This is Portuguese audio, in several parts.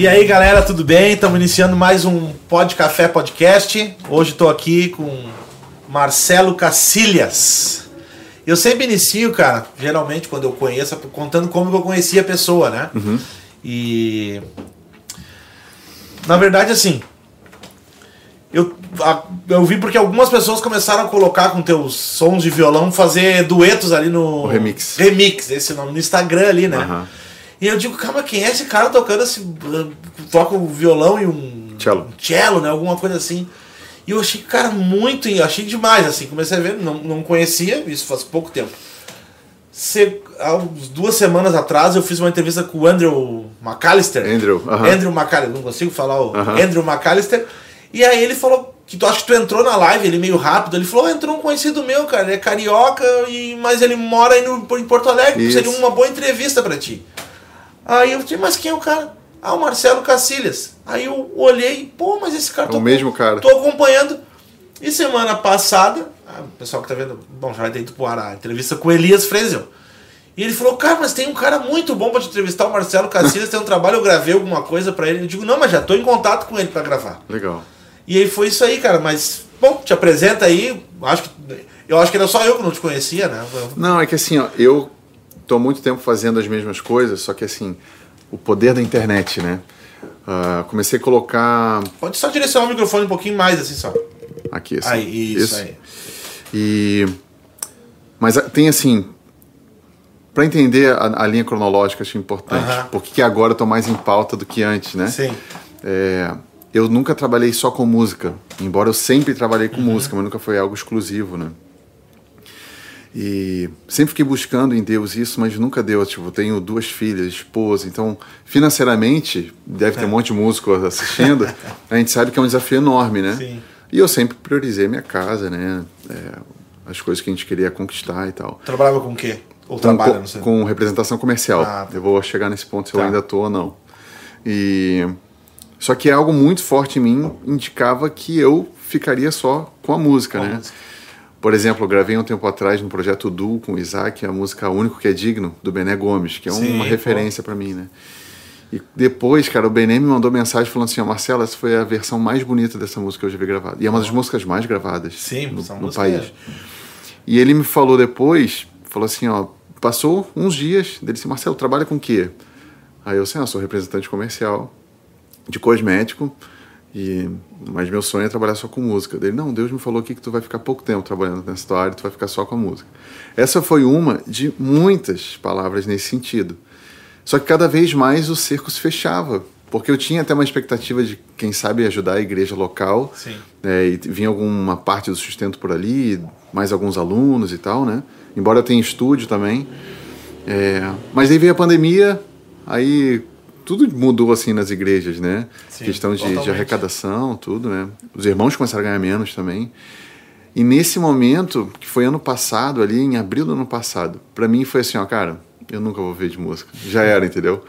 E aí, galera, tudo bem? Estamos iniciando mais um Pod Café Podcast. Hoje estou aqui com Marcelo Cacilhas. Eu sempre inicio, cara, geralmente quando eu conheço, contando como eu conheci a pessoa, né? Uhum. E. Na verdade, assim. Eu, a- eu vi porque algumas pessoas começaram a colocar com teus sons de violão, fazer duetos ali no. O remix. Remix, esse nome, no Instagram ali, né? Aham. E eu digo, calma, quem é esse cara tocando esse. toca o violão e um. Cello. um cello, né? Alguma coisa assim. E eu achei, cara, muito. achei demais, assim. Comecei a ver, não, não conhecia, isso faz pouco tempo. Se, há uns duas semanas atrás eu fiz uma entrevista com o Andrew McAllister. Andrew, aham. Andrew McAllister, não consigo falar o Aham. Andrew McAllister. E aí ele falou que tu acha que tu entrou na live, ele meio rápido. Ele falou: "Oh, entrou um conhecido meu, cara, ele é carioca, e, mas ele mora aí no, em Porto Alegre, Isso. seria uma boa entrevista pra ti. Aí eu disse, mas quem é o cara? Ah, o Marcelo Cacilhas. Aí eu olhei, pô, mas esse cara É o mesmo cara. Tô acompanhando. E semana passada, ah, o pessoal que tá vendo, bom, já vai ter ido pro ar a entrevista com o Elias Fresel. E ele falou, cara, mas tem um cara muito bom pra te entrevistar, o Marcelo Cacilhas, tem um trabalho, eu gravei alguma coisa pra ele. Eu digo, não, mas já tô em contato com ele pra gravar. Legal. E aí foi isso aí, cara, mas, bom, te apresenta aí, acho que, eu acho que era só eu que não te conhecia, né? Não, é que assim, ó, eu tô há muito tempo fazendo as mesmas coisas, só que assim, o poder da internet, né? Ah, comecei a colocar Pode só direcionar o microfone um pouquinho mais, assim, só. aqui, assim. Aí, isso, aí. E mas ah, tem assim, para entender a, a linha cronológica, acho importante. Aham. Porque que agora eu tô mais em pauta do que antes, né? Sim. É, eu nunca trabalhei só com música, embora eu sempre trabalhei Uhum. com música, mas nunca foi algo exclusivo, né? E sempre fiquei buscando em Deus isso, mas nunca deu. Tipo, eu tenho duas filhas, esposa, então financeiramente deve ter um monte de músico assistindo. a gente sabe que é um desafio enorme, né? Sim. E eu sempre priorizei minha casa, né? É, as coisas que a gente queria conquistar e tal. Trabalhava com o quê? Ou Com, trabalha, com, não sei. com representação comercial. Ah, tá. Eu vou chegar nesse ponto se eu Tá. ainda tô ou não. E só que algo muito forte em mim indicava que eu ficaria só com a música, Com a né? música. Por exemplo, eu gravei um tempo atrás no projeto Duo com o Isaac a música Único que é Digno do Bené Gomes, que é Sim, uma referência pra mim, né? E depois, cara, o Bené me mandou mensagem falando assim: ó, Marcelo, essa foi a versão mais bonita dessa música que eu já vi gravada. E é uma das músicas mais gravadas Sim, no, no país. E ele me falou depois, falou assim, ó, passou uns dias, dele disse, Marcelo, trabalha com o quê? Aí eu assim, ah, sou representante comercial de cosmético, e, mas meu sonho é trabalhar só com música. Dele, não, Deus me falou aqui que tu vai ficar pouco tempo trabalhando nessa área, tu vai ficar só com a música. Essa foi uma de muitas palavras nesse sentido. Só que cada vez mais o cerco se fechava, porque eu tinha até uma expectativa de, quem sabe, ajudar a igreja local, Sim. é, e vinha alguma parte do sustento por ali, mais alguns alunos e tal, né? Embora eu tenha estúdio também. É, mas aí veio a pandemia, aí tudo mudou assim nas igrejas, né? Sim, Questão de, de arrecadação, tudo, né? Os irmãos começaram a ganhar menos também. E nesse momento, que foi ano passado, ali em abril do ano passado, pra mim foi assim, ó, cara, eu nunca vou ver de música. Já era, entendeu?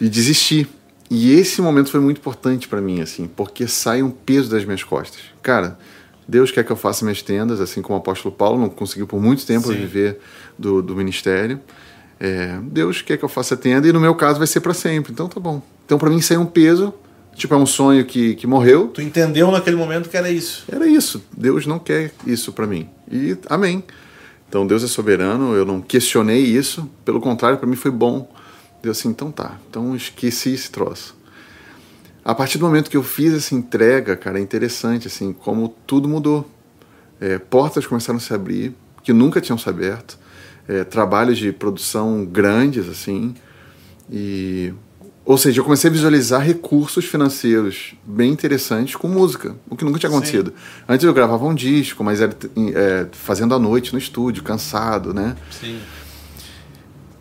E desisti. E esse momento foi muito importante pra mim, assim, porque sai um peso das minhas costas. Cara, Deus quer que eu faça minhas tendas, assim como o apóstolo Paulo não conseguiu por muito tempo Sim. viver do, do ministério. É, Deus quer que eu faça tenda e no meu caso vai ser pra sempre. Então tá bom. Então pra mim saiu um peso, tipo é um sonho que, que morreu, Tu entendeu naquele momento que era isso. era isso. Deus não quer isso para mim. E amém. Então Deus é soberano, eu não questionei isso, pelo contrário, para mim foi bom. Deus assim, então tá. Então esqueci esse troço. A partir do momento que eu fiz essa entrega, cara, é interessante assim, como tudo mudou. É, portas começaram a se abrir que nunca tinham se aberto. É, trabalhos de produção grandes assim e ou seja, eu comecei a visualizar recursos financeiros bem interessantes com música, o que nunca tinha Sim. acontecido. Antes eu gravava um disco, mas era é, fazendo à noite no estúdio, cansado, né? Sim.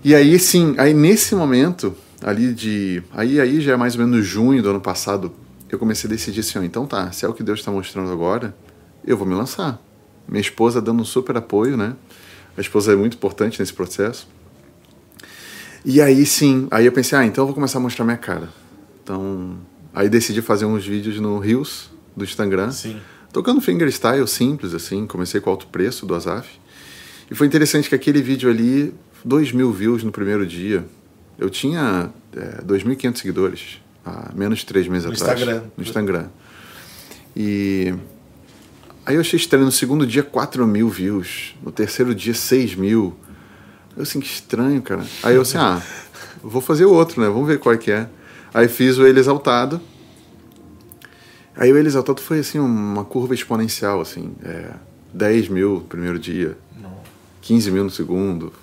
E aí, sim, aí nesse momento, ali de. Aí, aí já é mais ou menos junho do ano passado, eu comecei a decidir assim: então tá, se é o que Deus está mostrando agora, eu vou me lançar. Minha esposa dando um super apoio, né? A esposa é muito importante nesse processo. E aí sim, aí eu pensei, ah, então eu vou começar a mostrar minha cara. Então, aí decidi fazer uns vídeos no Reels do Instagram, Sim. tocando fingerstyle simples assim, comecei com alto preço do Azaf. E foi interessante que aquele vídeo ali, 2 mil views no primeiro dia. Eu tinha é, 2.500 seguidores. há menos de três meses No atrás. Instagram. No Instagram. E aí eu achei estranho. No segundo dia, 4 mil views. No terceiro dia, 6 mil. Eu assim, que estranho, cara. Aí eu assim, ah, vou fazer o outro, né? Vamos ver qual é que é. Aí fiz o Ele Exaltado. Aí o Ele Exaltado foi assim, uma curva exponencial, assim. É, 10 mil no primeiro dia, Não. 15 mil no segundo.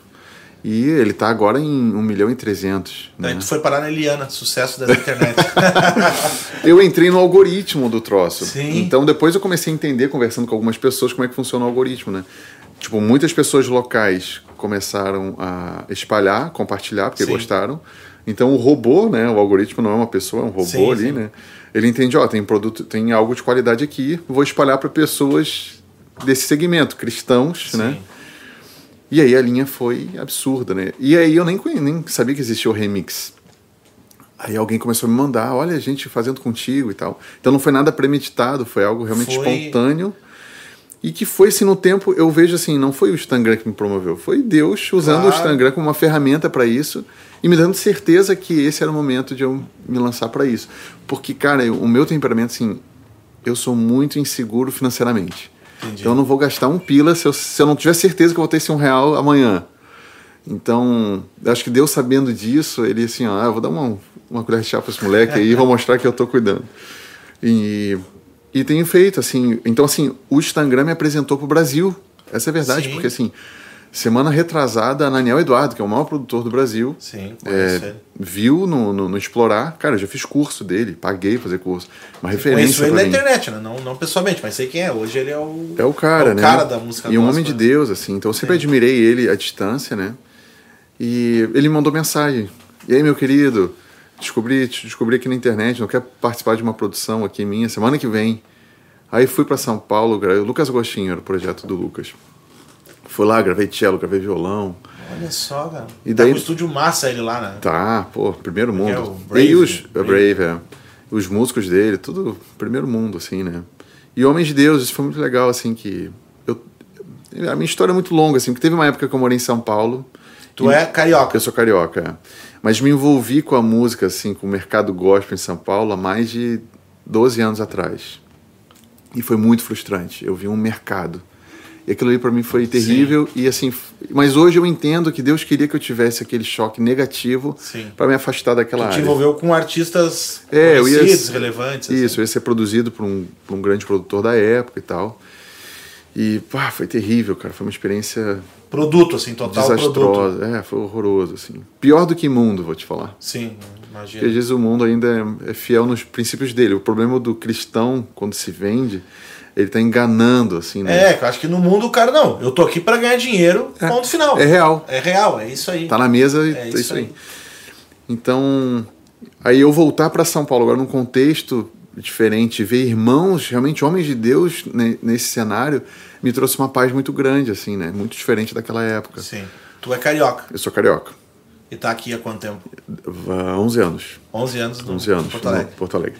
E ele tá agora em 1 milhão e 300. Daí Né? tu foi parar na Eliana, sucesso da internet. Eu entrei no algoritmo do troço. Sim. Então depois eu comecei a entender, conversando com algumas pessoas, como é que funciona o algoritmo, né? Tipo, muitas pessoas locais começaram a espalhar, compartilhar, porque Sim. gostaram. Então o robô, né? O algoritmo não é uma pessoa, é um robô Sim, ali, sim. né? Ele entende, ó, tem produto, tem algo de qualidade aqui, vou espalhar para pessoas desse segmento, cristãos, né? E aí a linha foi absurda, né? E aí eu nem, nem sabia que existia o remix. Aí alguém começou a me mandar, olha a gente fazendo contigo e tal. Então não foi nada premeditado, foi algo realmente Foi- espontâneo. E que foi assim no tempo, eu vejo assim, não foi o Instagram que me promoveu, foi Deus usando o Claro. Instagram como uma ferramenta para isso e me dando certeza que esse era o momento de eu me lançar para isso. Porque, cara, eu- o meu temperamento assim, eu sou muito inseguro financeiramente. Entendi. Então eu não vou gastar um pila se eu, se eu não tiver certeza que eu vou ter esse um real amanhã. Então, acho que Deus sabendo disso, ele assim, ah, eu vou dar uma, uma colher de chá para esse moleque aí e vou mostrar que eu tô cuidando. E, e tenho feito, assim, então assim, o Instagram me apresentou pro Brasil. Essa é a verdade, Sim. porque assim, semana retrasada, a Naniel Eduardo, que é o maior produtor do Brasil, Sim, conheço é, ele. viu no, no, no Explorar, cara, eu já fiz curso dele, paguei fazer curso. Uma Conheço referência ele pra na mim. internet, né? Não, não pessoalmente, mas sei quem é. Hoje ele é o. É o cara, é o né? cara da música E um homem de né? Deus, assim. Então eu sempre admirei ele à distância, né? E ele me mandou mensagem. E aí, meu querido, descobri, descobri aqui na internet, não quer participar de uma produção aqui minha semana que vem. Aí fui para São Paulo, o Lucas Agostinho era o projeto do Lucas. Fui lá, gravei cello, gravei violão. Olha só, cara. E Tá daí- com o estúdio massa ele lá, né? Tá, pô, primeiro mundo. é o Brave, e os Brave. Brave, é. Os músicos dele, tudo primeiro mundo, assim, né? E Homens de Deus, isso foi muito legal, assim, que. Eu, a minha história é muito longa, assim, porque teve uma época que eu morei em São Paulo. Tu e- é carioca. Eu sou carioca, é. Mas me envolvi com a música, assim, com o mercado gospel em São Paulo há mais de 12 anos atrás. E foi muito frustrante. Eu vi um mercado. E aquilo ali para mim foi terrível. E assim, mas hoje eu entendo que Deus queria que eu tivesse aquele choque negativo Sim. para me afastar daquela Tu te área. envolveu com artistas É, eu ia- conhecidos, relevantes. assim. Isso, eu ia ser produzido por um, por um grande produtor da época e tal. E pá, foi terrível, cara. Foi uma experiência Produto, assim, total produto. desastrosa. É, foi horroroso, assim. Pior do que imundo, vou te falar. Sim, Porque imagina. às vezes o mundo ainda é, é fiel nos princípios dele. O problema do cristão, quando se vende, ele tá enganando, assim, né? É, eu acho que no mundo o cara não. Eu tô aqui pra ganhar dinheiro, ponto final. É real. É real, é isso aí. Tá na mesa e É é isso isso, aí. aí. Então, aí eu voltar para São Paulo agora num contexto diferente, ver irmãos, realmente homens de Deus ne- nesse cenário, me trouxe uma paz muito grande, assim, né? Muito diferente daquela época. Sim. Tu é carioca Eu sou carioca. e tá aqui há quanto tempo? Há 11 anos. 11 anos no 11 anos, no Porto Alegre. Porto Alegre.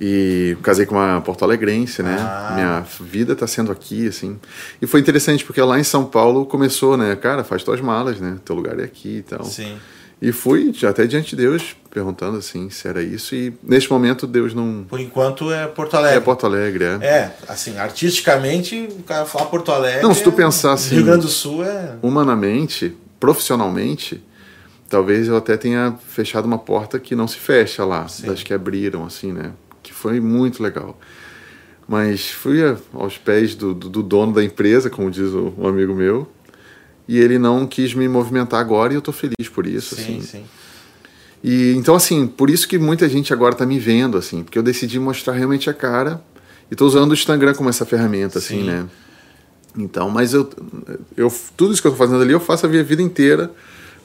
E casei com uma porto-alegrense, né? Ah. Minha vida tá sendo aqui, assim. E foi interessante, porque lá em São Paulo começou, né? Cara, faz tuas malas, né? Teu lugar é aqui e tal. Sim. E fui até diante de Deus, perguntando assim se era isso. E neste momento Deus não. Por enquanto é Porto Alegre. É Porto Alegre, é. É, assim, artisticamente, o cara falar Porto Alegre. Não, se tu é- pensar assim- Rio Grande do Sul é. Humanamente, profissionalmente, talvez eu até tenha fechado uma porta que não se fecha lá, Sim. das que abriram, assim, né? Que foi muito legal. Mas fui aos pés do, do, do dono da empresa, como diz o, um amigo meu, e ele não quis me movimentar agora e eu tô feliz por isso, Sim, assim. sim. E então assim, por isso que muita gente agora tá me vendo assim, porque eu decidi mostrar realmente a cara e tô usando o Instagram como essa ferramenta assim, Sim. né? Então, mas eu, eu tudo isso que eu tô fazendo ali eu faço a minha vida inteira,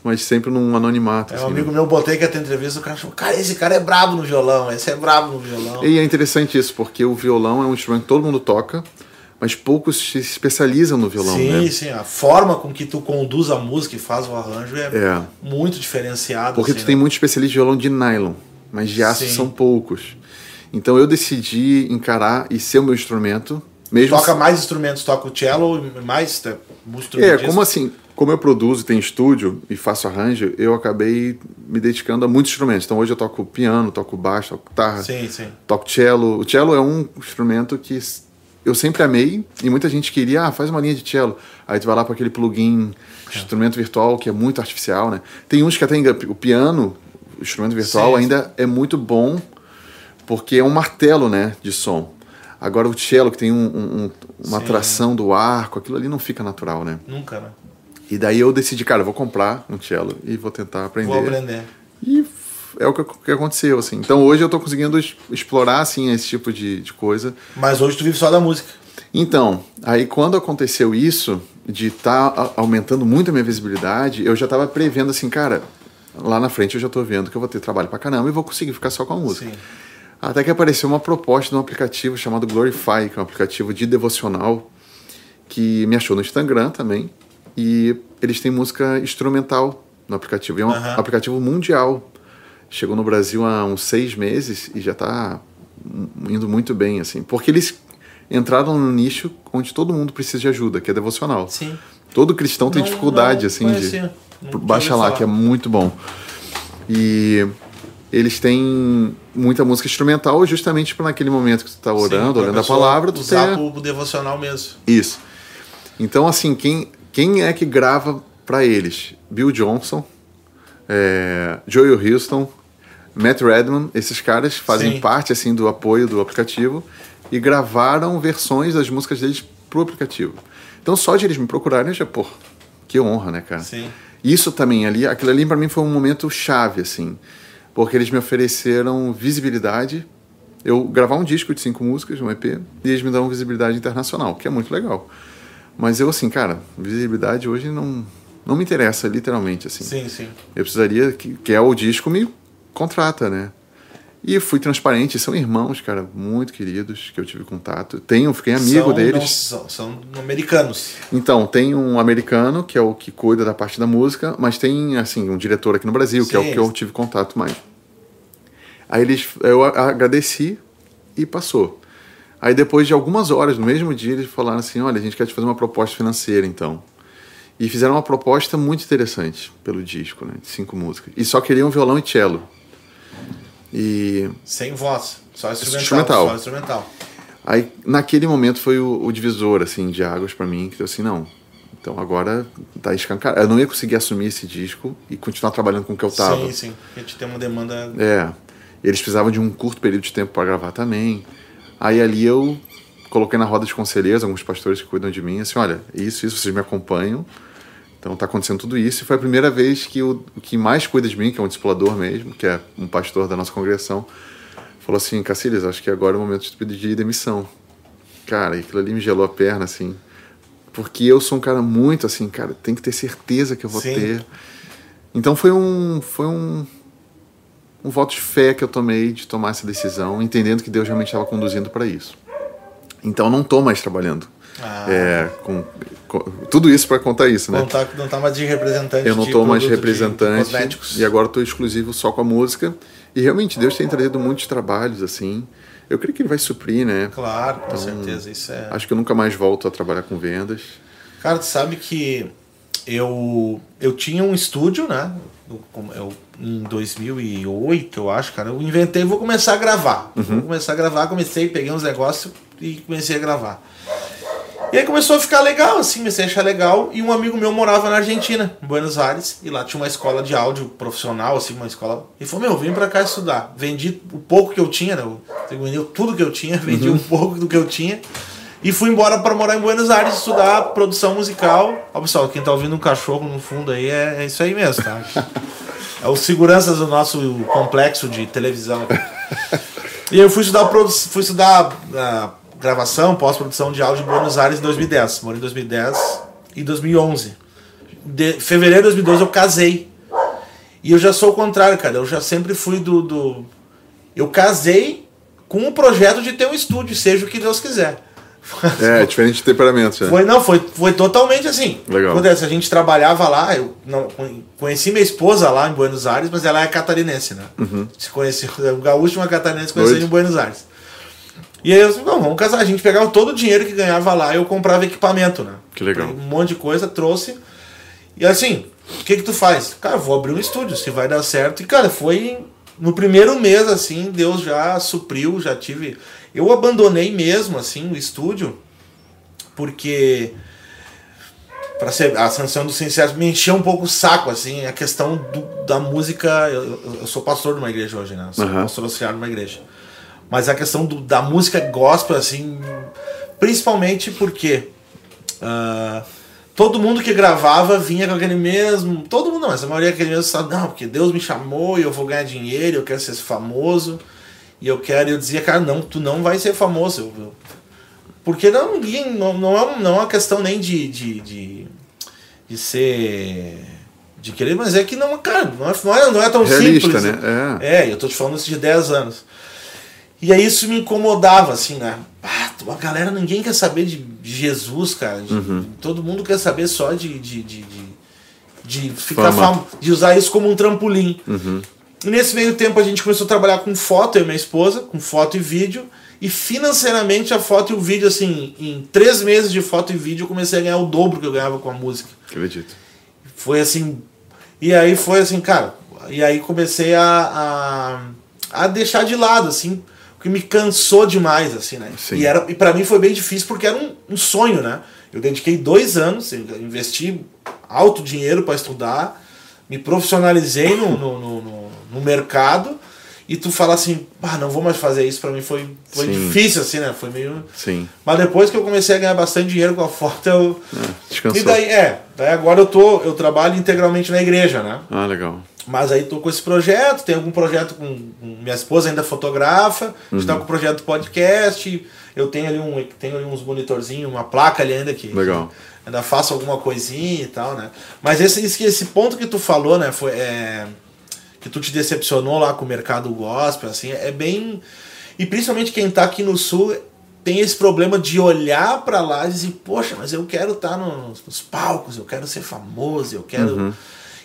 mas sempre num anonimato É assim, um amigo né? meu, botei que até entrevista, o cara falou, cara, esse cara é brabo no violão, esse é brabo no violão. E é interessante isso, porque o violão é um instrumento que todo mundo toca, mas poucos se especializam no violão, sim, né? sim, a forma com que tu conduz a música e faz o arranjo é, É. muito diferenciada. Porque assim, tu tem né? muito especialista de violão de nylon, mas de aço Sim. são poucos. Então eu decidi encarar e ser o meu instrumento, mesmo Toca mais instrumentos, toca o cello e mais tá, É, como assim, como eu produzo, tenho estúdio e faço arranjo, eu acabei me dedicando a muitos instrumentos. Então hoje eu toco piano, toco baixo, toco guitarra, Sim, sim. toco cello. O cello é um instrumento que eu sempre amei e muita gente queria, ah, faz uma linha de cello. Aí tu vai lá para aquele plugin, instrumento virtual, que é muito artificial, né? Tem uns que até o piano, o instrumento virtual, Sim, ainda é muito bom porque é um martelo, né, de som. Agora o cello, que tem um- um- um- uma Sim. tração do arco, aquilo ali não fica natural, né? Nunca, né? E daí eu decidi, cara, eu vou comprar um cello e vou tentar aprender. Vou aprender. E é o que, que aconteceu, assim. Então hoje eu tô conseguindo explorar, assim, esse tipo de, de coisa. Mas hoje tu vive só da música. Então, aí quando aconteceu isso, de estar aumentando muito a minha visibilidade, eu já tava prevendo assim, cara, lá na frente eu já tô vendo que eu vou ter trabalho pra caramba e vou conseguir ficar só com a música. Sim. Até que apareceu uma proposta de um aplicativo chamado Glorify, que é um aplicativo de devocional que me achou no Instagram também. E eles têm música instrumental no aplicativo. E é um Aham. aplicativo mundial. Chegou no Brasil há uns seis meses e já está indo muito bem, assim. Porque eles entraram no nicho onde todo mundo precisa de ajuda, que é devocional. Sim. Todo cristão tem Não- dificuldade, não assim, de... Não Baixa lá, falar. que é muito bom. E eles têm muita música instrumental justamente para naquele momento que tu tá Sim, orando, pra olhando a palavra, tu usar ter... pro devocional mesmo. Isso. Então, assim, quem, quem é que grava para eles? Bill Johnson, é, Joel Houston, Matt Redman, esses caras fazem Sim. parte, assim, do apoio do aplicativo e gravaram versões das músicas deles pro aplicativo. Então, só de eles me procurarem, eu já, pô, que honra, né, cara? Sim. Isso também ali, aquilo ali para mim foi um momento chave, assim, porque eles me ofereceram visibilidade. Eu gravar um disco de cinco músicas, um EP, e eles me dão visibilidade internacional, que é muito legal. Mas eu, assim, cara, visibilidade hoje não, não me interessa, literalmente, assim. Sim, sim. Eu precisaria que, que é o disco me contrata, né? E fui transparente, são irmãos, cara, muito queridos, que eu tive contato. Tenho, fiquei amigo São- deles. não são, são americanos. Então, tem um americano, que é o que cuida da parte da música, mas tem, assim, um diretor aqui no Brasil, que é o Sim. que eu tive contato mais. Aí eles, eu agradeci e passou. Aí depois de algumas horas, no mesmo dia, eles falaram assim, olha, a gente quer te fazer uma proposta financeira, então. E fizeram uma proposta muito interessante pelo disco, né, de cinco músicas. E só queriam violão e cello. E Sem voz. Só instrumental. Instrumental. Só instrumental. Aí, naquele momento, foi o, o divisor, assim, de águas pra mim, que deu assim, não, então agora tá escancarado. Eu não ia conseguir assumir esse disco e continuar trabalhando com o que eu tava. Sim, sim. A gente tem uma demanda. É, eles precisavam de um curto período de tempo para gravar também. Aí ali eu coloquei na roda de conselheiros, alguns pastores que cuidam de mim, assim, olha, isso, isso, vocês me acompanham, então tá acontecendo tudo isso. E foi a primeira vez que o, o que mais cuida de mim, que é um discipulador mesmo, que é um pastor da nossa congregação, falou assim, Cacilhas, acho que agora é o momento de pedir demissão. Cara, e aquilo ali me gelou a perna, assim. Porque eu sou um cara muito assim, cara, tem que ter certeza que eu vou Sim. ter. Então foi um, foi um, um voto de fé que eu tomei de tomar essa decisão, entendendo que Deus realmente estava conduzindo para isso. Então eu não estou mais trabalhando. Ah. É, com, com- tudo isso para contar isso, né? Não, tá, não tá mais de representante. Eu não de estou mais de- de representante cosméticos. e agora estou exclusivo só com a música. E realmente Deus tem trazido muitos trabalhos assim. Eu creio que Ele vai suprir, né? Claro, Então, com certeza. Isso é. Acho que eu nunca mais volto a trabalhar com vendas. Cara, tu sabe que eu, eu tinha um estúdio, né? Eu, em 2008, eu acho, cara. Eu inventei, vou começar a gravar. Uhum. Vou começar a gravar, comecei, peguei uns negócios e comecei a gravar. E aí começou a ficar legal, assim, comecei a achar legal. E um amigo meu morava na Argentina, em Buenos Aires, e lá tinha uma escola de áudio profissional, assim, uma escola. E falou: Meu, vim pra cá estudar. Vendi o pouco que eu tinha, né? Eu vendi tudo que eu tinha, vendi um pouco do que eu tinha. E fui embora para morar em Buenos Aires estudar produção musical. Ó, pessoal, quem tá ouvindo um cachorro no fundo aí é, é isso aí mesmo, tá? É os seguranças do nosso complexo de televisão. E eu fui estudar, fui estudar ah, gravação, pós-produção de áudio em Buenos Aires em 2010. Morei em 2010 e 2011. De fevereiro de 2012 eu casei. E eu já sou o contrário, cara. Eu já sempre fui do. do... Eu casei com o projeto de ter um estúdio, seja o que Deus quiser. É, diferente de temperamento. né? Foi, não, foi, foi totalmente assim. Legal. Acontece, a gente trabalhava lá, eu não, conheci minha esposa lá em Buenos Aires, mas ela é catarinense, né? Se conheceu, o gaúcho e uma catarinense conheceu Doido. em Buenos Aires. E aí eu disse, "Bom, vamos casar. A gente pegava todo o dinheiro que ganhava lá e eu comprava equipamento, né? Que legal. Um monte de coisa, trouxe. E assim, o que que tu faz? Cara, vou abrir um estúdio, se vai dar certo. E cara, foi no primeiro mês assim, Deus já supriu, já tive. Eu abandonei mesmo assim o estúdio porque para ser a sanção do sincero me encheu um pouco o saco assim, a questão do, da música, eu, eu, sou pastor de uma igreja hoje, né? Eu sou Aham. pastor auxiliar de uma igreja. Mas a questão do- da música gospel assim, principalmente porque ah, todo mundo que gravava vinha com aquele mesmo. Todo mundo não, mas a maioria aquele mesmo sabe, não, porque Deus me chamou e eu vou ganhar dinheiro, eu quero ser famoso. E eu quero, e eu dizia, cara, não, tu não vai ser famoso. Eu- eu- porque não, ninguém, não, não, é, não é uma questão nem de, de, de, de ser. de querer, mas é que não, cara, não é, não é, não é tão Realista, simples. né? É, eu tô te falando isso de 10 anos. E aí isso me incomodava, assim, né? Ah, a galera, ninguém quer saber de, de Jesus, cara. De- Uhum. Todo mundo quer saber só de, de, de, de, de ficar Fama. fam- de usar isso como um trampolim. Uhum. Nesse meio tempo a gente começou a trabalhar com foto, eu e minha esposa, com foto e vídeo. E financeiramente a foto e o vídeo, assim, em três meses de foto e vídeo eu comecei a ganhar o dobro que eu ganhava com a música. Acredito. Foi assim. E aí foi assim, cara. E aí comecei a, a, a deixar de lado, assim, porque me cansou demais, assim, né? Sim. E, era, e para mim foi bem difícil porque era um, um sonho, né? Eu dediquei dois anos, investi alto dinheiro para estudar, me profissionalizei no, no, no, no- no mercado. E tu fala assim, ah, não vou mais fazer isso, para mim foi, foi Sim. difícil, assim, né? Foi meio. Sim. Mas depois que eu comecei a ganhar bastante dinheiro com a foto, eu. É, descansou. E daí, é, daí agora eu tô, eu trabalho integralmente na igreja, né? Ah, legal. Mas aí tô com esse projeto, tem algum projeto com, minha esposa ainda fotografa, a gente tá Uhum. com o projeto podcast, eu tenho ali um, tenho ali uns monitorzinhos, uma placa ali ainda que Legal. ainda faço alguma coisinha e tal, né? Mas esse, esse, esse ponto que tu falou, né, foi é, que tu te decepcionou lá com o mercado gospel, assim, é bem e principalmente quem tá aqui no sul tem esse problema de olhar pra lá e dizer, poxa, mas eu quero estar nos, nos palcos, eu quero ser famoso, eu quero Uhum.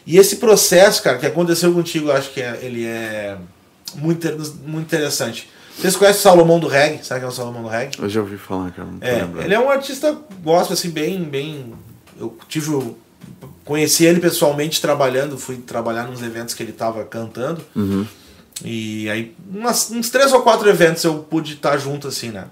e esse processo, cara, que aconteceu contigo, eu acho que é- ele é muito, muito interessante. Vocês conhecem o Salomão do Reggae? Sabe quem é o Salomão do Reggae? Eu já ouvi falar, cara. Não É, lembrando. ele é um artista, gosto assim, bem, bem. Eu tive o. Conheci ele pessoalmente trabalhando, fui trabalhar nos eventos que ele estava cantando. Uhum. E aí, umas- uns três ou quatro eventos eu pude estar junto, assim, né?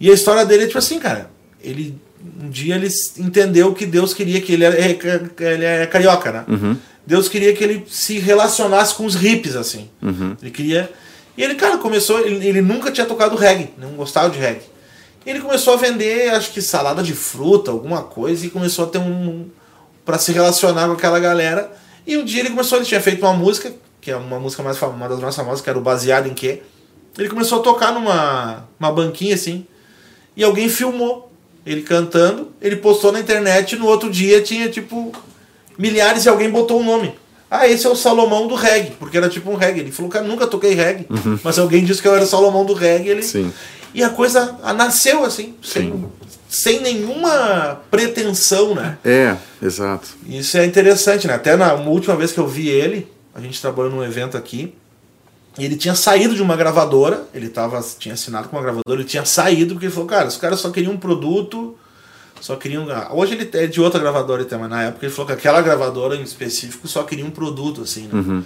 E a história dele é tipo assim, cara. Ele. Um dia ele entendeu que Deus queria que ele é, ele é carioca, né? Uhum. Deus queria que ele se relacionasse com os hippies, assim. Uhum. Ele queria. E ele, cara, começou. Ele, ele nunca tinha tocado reggae, não gostava de reggae. Ele começou a vender, acho que salada de fruta, alguma coisa, e começou a ter um. Para se relacionar com aquela galera. E um dia ele começou, ele tinha feito uma música, que é uma música mais famosa, uma das mais famosas, que era o Baseado em Quê? Ele começou a tocar numa uma banquinha assim, e alguém filmou ele cantando, ele postou na internet, e no outro dia tinha tipo milhares e alguém botou o nome. Ah, esse é o Salomão do reggae, porque era tipo um reggae. Ele falou, cara, nunca toquei reggae, mas alguém disse que eu era o Salomão do reggae. Ele... Uhum. Sim. E a coisa nasceu assim, sem, sem nenhuma pretensão, né? É, exato. Isso é interessante, né? Até na última vez que eu vi ele, a gente trabalhou num evento aqui, e ele tinha saído de uma gravadora, ele tava, tinha assinado com uma gravadora, ele tinha saído porque ele falou, cara, os caras só queriam um produto, só queriam. Hoje ele é de outra gravadora até, mas na época ele falou que aquela gravadora em específico só queria um produto, assim, né? Uhum.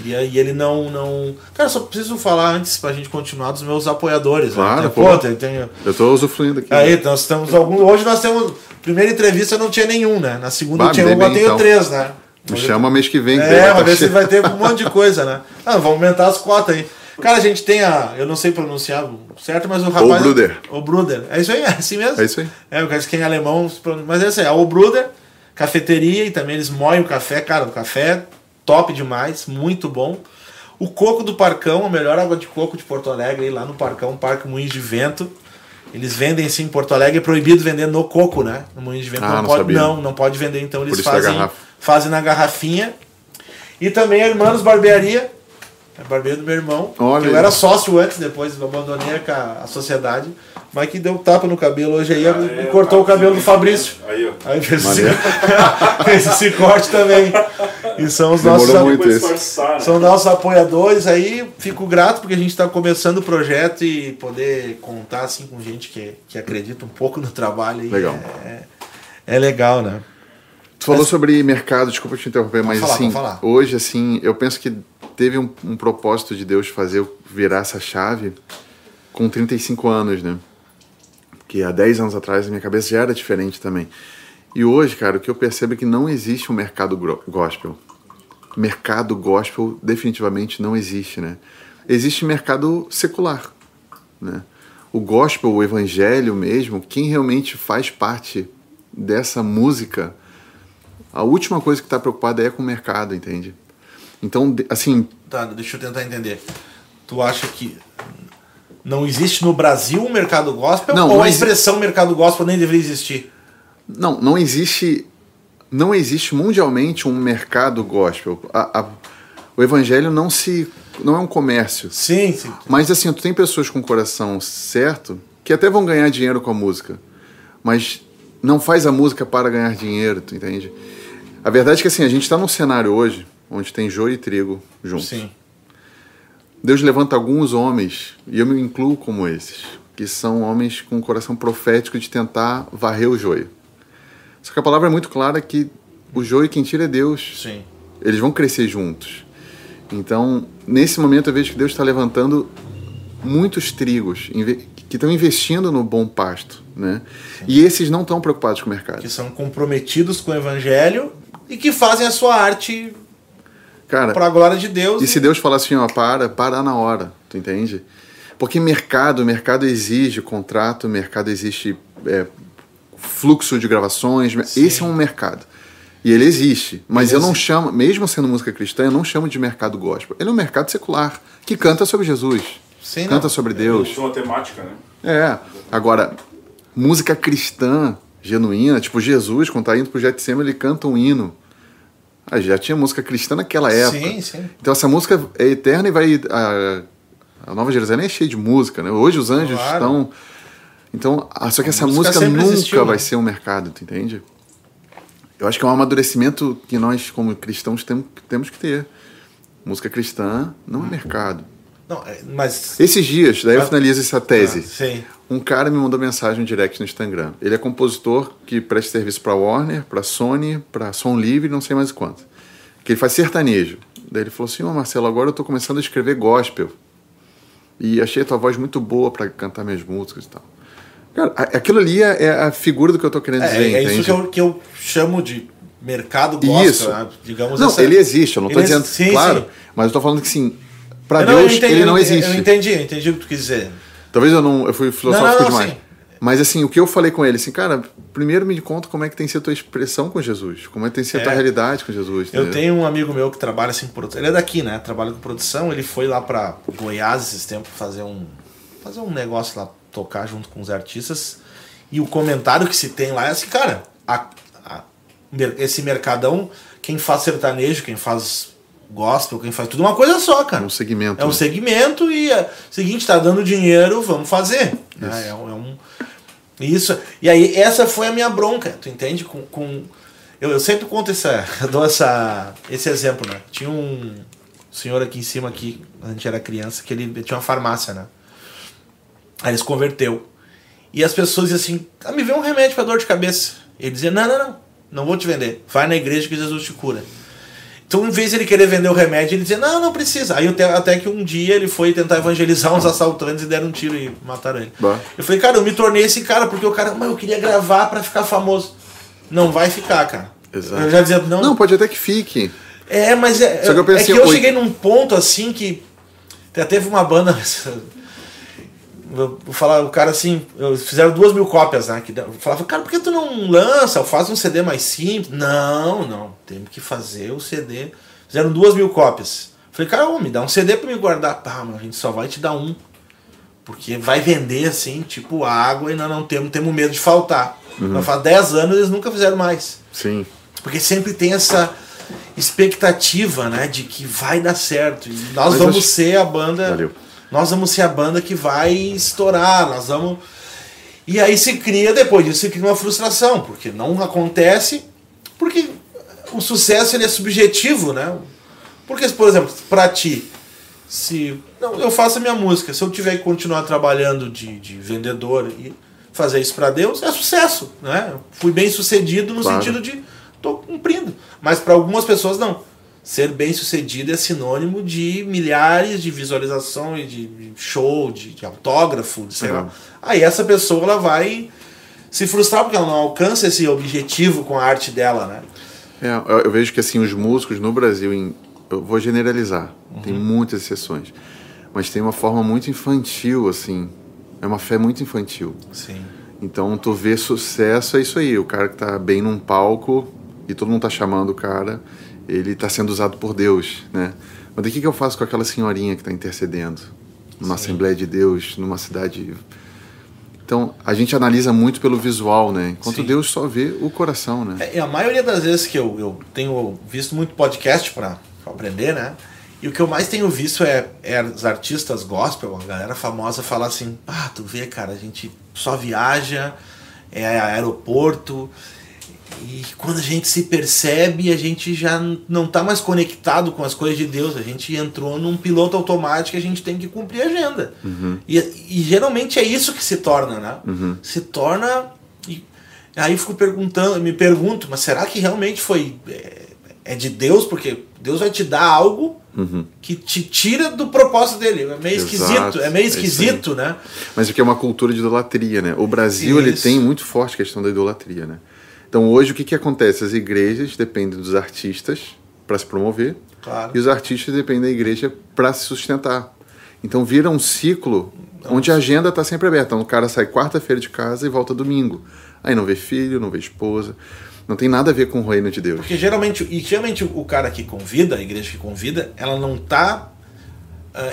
Queria, e ele não, não. Cara, só preciso falar antes pra gente continuar dos meus apoiadores. Claro, né? pô. Tem, tem, Eu tô usufruindo aqui. Aí, nós temos alguns. Hoje nós temos. Primeira entrevista não tinha nenhum, né? Na segunda Bah, tinha um, eu tenho então. três, né? Me chama mês que vem. É, vai mas tá se vai ter um monte de coisa, né? Ah, vamos aumentar as cotas aí. Cara, a gente tem a. Eu não sei pronunciar certo, mas o rapaz. Bruder. O Bruder. É isso aí, é assim mesmo? É isso aí. É, o cara que em alemão. Mas é assim, é o Bruder, cafeteria e também eles moem o café. Cara, o café top demais, muito bom. O coco do Parcão, a melhor água de coco de Porto Alegre, lá no Parcão, Parque Moinhos de Vento. Eles vendem sim em Porto Alegre, é proibido vender no coco, né? No Moinhos de Vento Ah, não, não pode, sabia. não, não pode vender, então eles da fazem, fazem na garrafinha. E também a Irmãos Barbearia, a barbearia do meu irmão. Olha que eu era sócio antes, depois eu abandonei a, a sociedade, mas que deu tapa no cabelo hoje aí e cortou o cabelo do Fabrício. Aí, ó. Aí fez, esse, fez esse corte também. E são os Demorou nossos, muito esse. né? são nossos apoiadores aí. Fico grato porque a gente está começando o projeto e poder contar assim com gente que, que acredita um pouco no trabalho. aí Legal. É, é legal, né? Tu falou sobre mercado, desculpa te interromper, mas falar, assim, hoje assim, eu penso que teve um, um propósito de Deus fazer eu virar essa chave com 35 anos, né? Que há 10 anos atrás a minha cabeça já era diferente também. E hoje, cara, o que eu percebo é que não existe um mercado gospel. Mercado gospel definitivamente não existe, né? Existe mercado secular, né? O gospel, o evangelho mesmo, quem realmente faz parte dessa música, a última coisa que está preocupada é com o mercado, entende? Então, assim, Tá, deixa eu tentar entender. Tu acha que não existe no Brasil um mercado gospel? Não, ou não a exi- expressão mercado gospel nem deveria existir? Não, não existe, não existe mundialmente um mercado gospel. A- a- o evangelho não se, não é um comércio. Sim, sim. Mas assim, tu tem pessoas com o coração certo que até vão ganhar dinheiro com a música, mas não faz a música para ganhar dinheiro, tu entende? A verdade é que assim, a gente está num cenário hoje onde tem joio e trigo juntos. Sim. Deus levanta alguns homens, e eu me incluo como esses, que são homens com um coração profético de tentar varrer o joio. Só que a palavra é muito clara que o joio quem tira é Deus. Sim. Eles vão crescer juntos. Então, nesse momento eu vejo que Deus está levantando muitos trigos que estão investindo no bom pasto, né? E esses não estão preocupados com o mercado. Que são comprometidos com o evangelho e que fazem a sua arte Cara, para a glória de Deus. E se Deus falar assim, ó, para, para na hora, tu entende? Porque mercado, mercado exige contrato, mercado exige é, fluxo de gravações, esse é um mercado. E ele existe, mas Ele eu não existe. chamo, mesmo sendo música cristã, eu não chamo de mercado gospel. Ele é um mercado secular, que canta sobre Jesus, Sim, canta não. sobre Deus. Usou a temática, né? É, agora, música cristã, genuína, tipo Jesus, quando tá indo pro Getsemane, ele canta um hino. Ah, já tinha música cristã naquela época. Sim, sim. Então essa música é eterna e vai. A, a Nova Jerusalém é cheia de música, né? Hoje os anjos Claro. estão. Então, ah, só que essa música música nunca existiu, vai né? ser um mercado, tu entende? Eu acho que é um amadurecimento que nós, como cristãos, temos, temos que ter. Música cristã não é mercado. Não, é, mas. Esses dias, daí eu Ah. finalizo essa tese. Ah, sim. Um cara me mandou mensagem direct no Instagram. Ele é compositor que presta serviço para Warner, para Sony, para Som Livre, não sei mais quanto. Que ele faz sertanejo. Daí ele falou assim: Ô Marcelo, agora eu tô começando a escrever gospel. E achei a tua voz muito boa para cantar minhas músicas e tal. Cara, aquilo ali é é a figura do que eu tô querendo É, dizer, é entende? isso que eu, que eu chamo de mercado gospel, Isso. né? digamos Não, essa- ele existe, eu não tô Ele dizendo, sim, claro, sim. mas eu tô falando que sim, para não, Deus entendi, ele não existe. Eu entendi, eu entendi o que tu quis dizer. Talvez eu não, eu fui filosófico Não, não, não, demais. sim. Mas assim, o que eu falei com ele, assim, cara, primeiro me conta como é que tem sido a tua expressão com Jesus, como é que tem sido a tua É. realidade com Jesus. Eu entendeu? tenho um amigo meu que trabalha assim com produção. Ele é daqui, né? Trabalha com produção. Ele foi lá pra Goiás esses tempos fazer um fazer um negócio lá, tocar junto com os artistas. E o comentário que se tem lá é assim, cara, a- a- esse mercadão, quem faz sertanejo, quem faz gospel, quem faz tudo uma coisa só, cara. É um segmento. É um né? segmento e é seguinte, tá dando dinheiro, vamos fazer. né? É, um, é um- Isso. E aí, essa foi a minha bronca, tu entende? Com, com... Eu, eu sempre conto essa. Dou essa, esse exemplo, né? Tinha um senhor aqui em cima, aqui, quando a gente era criança, que ele tinha uma farmácia, né? Aí ele se converteu. E as pessoas diziam assim: ah, me vê um remédio pra dor de cabeça. Ele dizia: não, não, não, não vou te vender. Vai na igreja que Jesus te cura. Então, em vez de ele querer vender o remédio, ele dizia, não, não precisa. Aí até, até que um dia ele foi tentar evangelizar uns assaltantes e deram um tiro e mataram ele. Bah. Eu falei, cara, eu me tornei esse cara, porque o cara, mas eu queria gravar pra ficar famoso. Não vai ficar, cara. Exato. Eu já dizia, não. Não, pode até que fique. É, mas é, Só que eu é pensei, que eu cheguei num ponto assim que. Até teve uma banda. Falar, o cara assim, fizeram duas mil cópias, né? Que falava, cara, por que tu não lança? Faz um CD mais simples. Não, não, temos que fazer o CD. Fizeram duas mil cópias. Falei, cara, ô, me dá um CD pra me guardar. Pá, mas a gente só vai te dar um. Porque vai vender assim, tipo água, e nós não temos, temos medo de faltar. Mas faz 10 anos eles nunca fizeram mais. Sim. Porque sempre tem essa expectativa, né, de que vai dar certo. E nós Mas vamos acho- ser a banda. Valeu. Nós vamos ser a banda que vai estourar, nós vamos. E aí se cria, depois disso, se cria uma frustração, porque não acontece, porque o sucesso ele é subjetivo, né? Porque, por exemplo, pra ti, se. Não, eu faço a minha música, se eu tiver que continuar trabalhando de, de vendedor e fazer isso pra Deus, é sucesso, né? Fui bem sucedido no Claro. sentido de tô cumprindo. Mas para algumas pessoas não. Ser bem sucedido é sinônimo de milhares de visualizações, de show, de, de autógrafo, de sei Uhum. lá. Aí essa pessoa ela vai se frustrar porque ela não alcança esse objetivo com a arte dela, né? É, eu, eu vejo que assim os músicos no Brasil, em, eu vou generalizar, tem muitas exceções, mas tem uma forma muito infantil assim, é uma fé muito infantil. Sim. Então tu vê sucesso é isso aí, o cara que tá bem num palco e todo mundo tá chamando o cara, ele tá sendo usado por Deus, né? Mas o que que eu faço com aquela senhorinha que tá intercedendo numa Sim. Assembleia de Deus, numa cidade então, a gente analisa muito pelo visual, né? Enquanto Sim. Deus só vê o coração, né? É, a maioria das vezes que eu, eu tenho visto muito podcast para aprender, né? E o que eu mais tenho visto é, é os artistas gospel, a galera famosa falar assim: ah, tu vê, cara, a gente só viaja, é aeroporto, e quando a gente se percebe, a gente já não tá mais conectado com as coisas de Deus, a gente entrou num piloto automático e a gente tem que cumprir a agenda. E, e geralmente é isso que se torna, né? Se torna. E aí fico perguntando, me pergunto, mas será que realmente foi. É, é de Deus? Porque Deus vai te dar algo que te tira do propósito dele. É meio Exato, esquisito, é meio é esquisito, né? Mas isso aqui é uma cultura de idolatria, né? O Brasil ele Isso. tem muito forte a questão da idolatria, né? Então hoje o que, que acontece? As igrejas dependem dos artistas para se promover Claro. e os artistas dependem da igreja para se sustentar. Então vira um ciclo onde a agenda está sempre aberta. Então o cara sai quarta-feira de casa e volta domingo. Aí não vê filho, não vê esposa. Não tem nada a ver com o reino de Deus. Porque geralmente, e geralmente o cara que convida, a igreja que convida, ela não está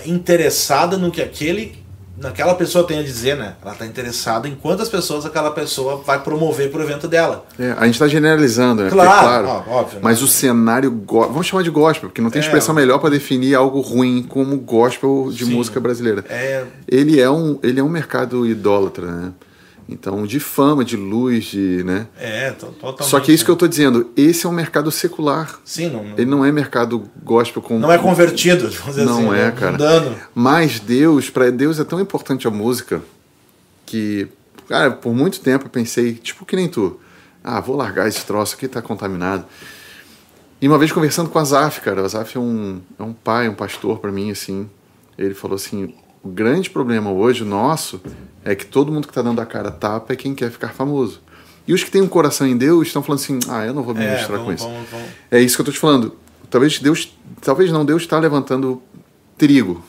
interessada no que aquele, naquela pessoa tem a dizer, né? Ela está interessada em quantas pessoas aquela pessoa vai promover pro evento dela. É, a gente está generalizando, né? Claro, Porque, ó, óbvio, Mas né? o cenário, go- vamos chamar de gospel, porque não tem É. expressão melhor para definir algo ruim como gospel de Sim. música brasileira. É, Ele é um, ele é um mercado idólatra, né? Então, de fama, de luz, de, né? é, to- totalmente. Só que é isso que eu tô dizendo, esse é um mercado secular. Sim, não, Ele não é mercado gospel com não é convertido, vamos dizer Não assim. é, né? cara. Mundano. Mas Deus, para Deus é tão importante a música que, cara, por muito tempo eu pensei, tipo que nem tu. Ah, vou largar esse troço aqui, tá contaminado. E uma vez conversando com o Azaf, cara, o Azaf é um, é um pai, um pastor para mim, assim. Ele falou assim: o grande problema hoje nosso é que todo mundo que tá dando a cara tapa é quem quer ficar famoso. E os que têm um coração em Deus estão falando assim: ah, eu não vou me É, misturar com vamos, isso. vamos, vamos. É isso que eu tô te falando. Talvez Deus, talvez não, Deus está levantando trigo.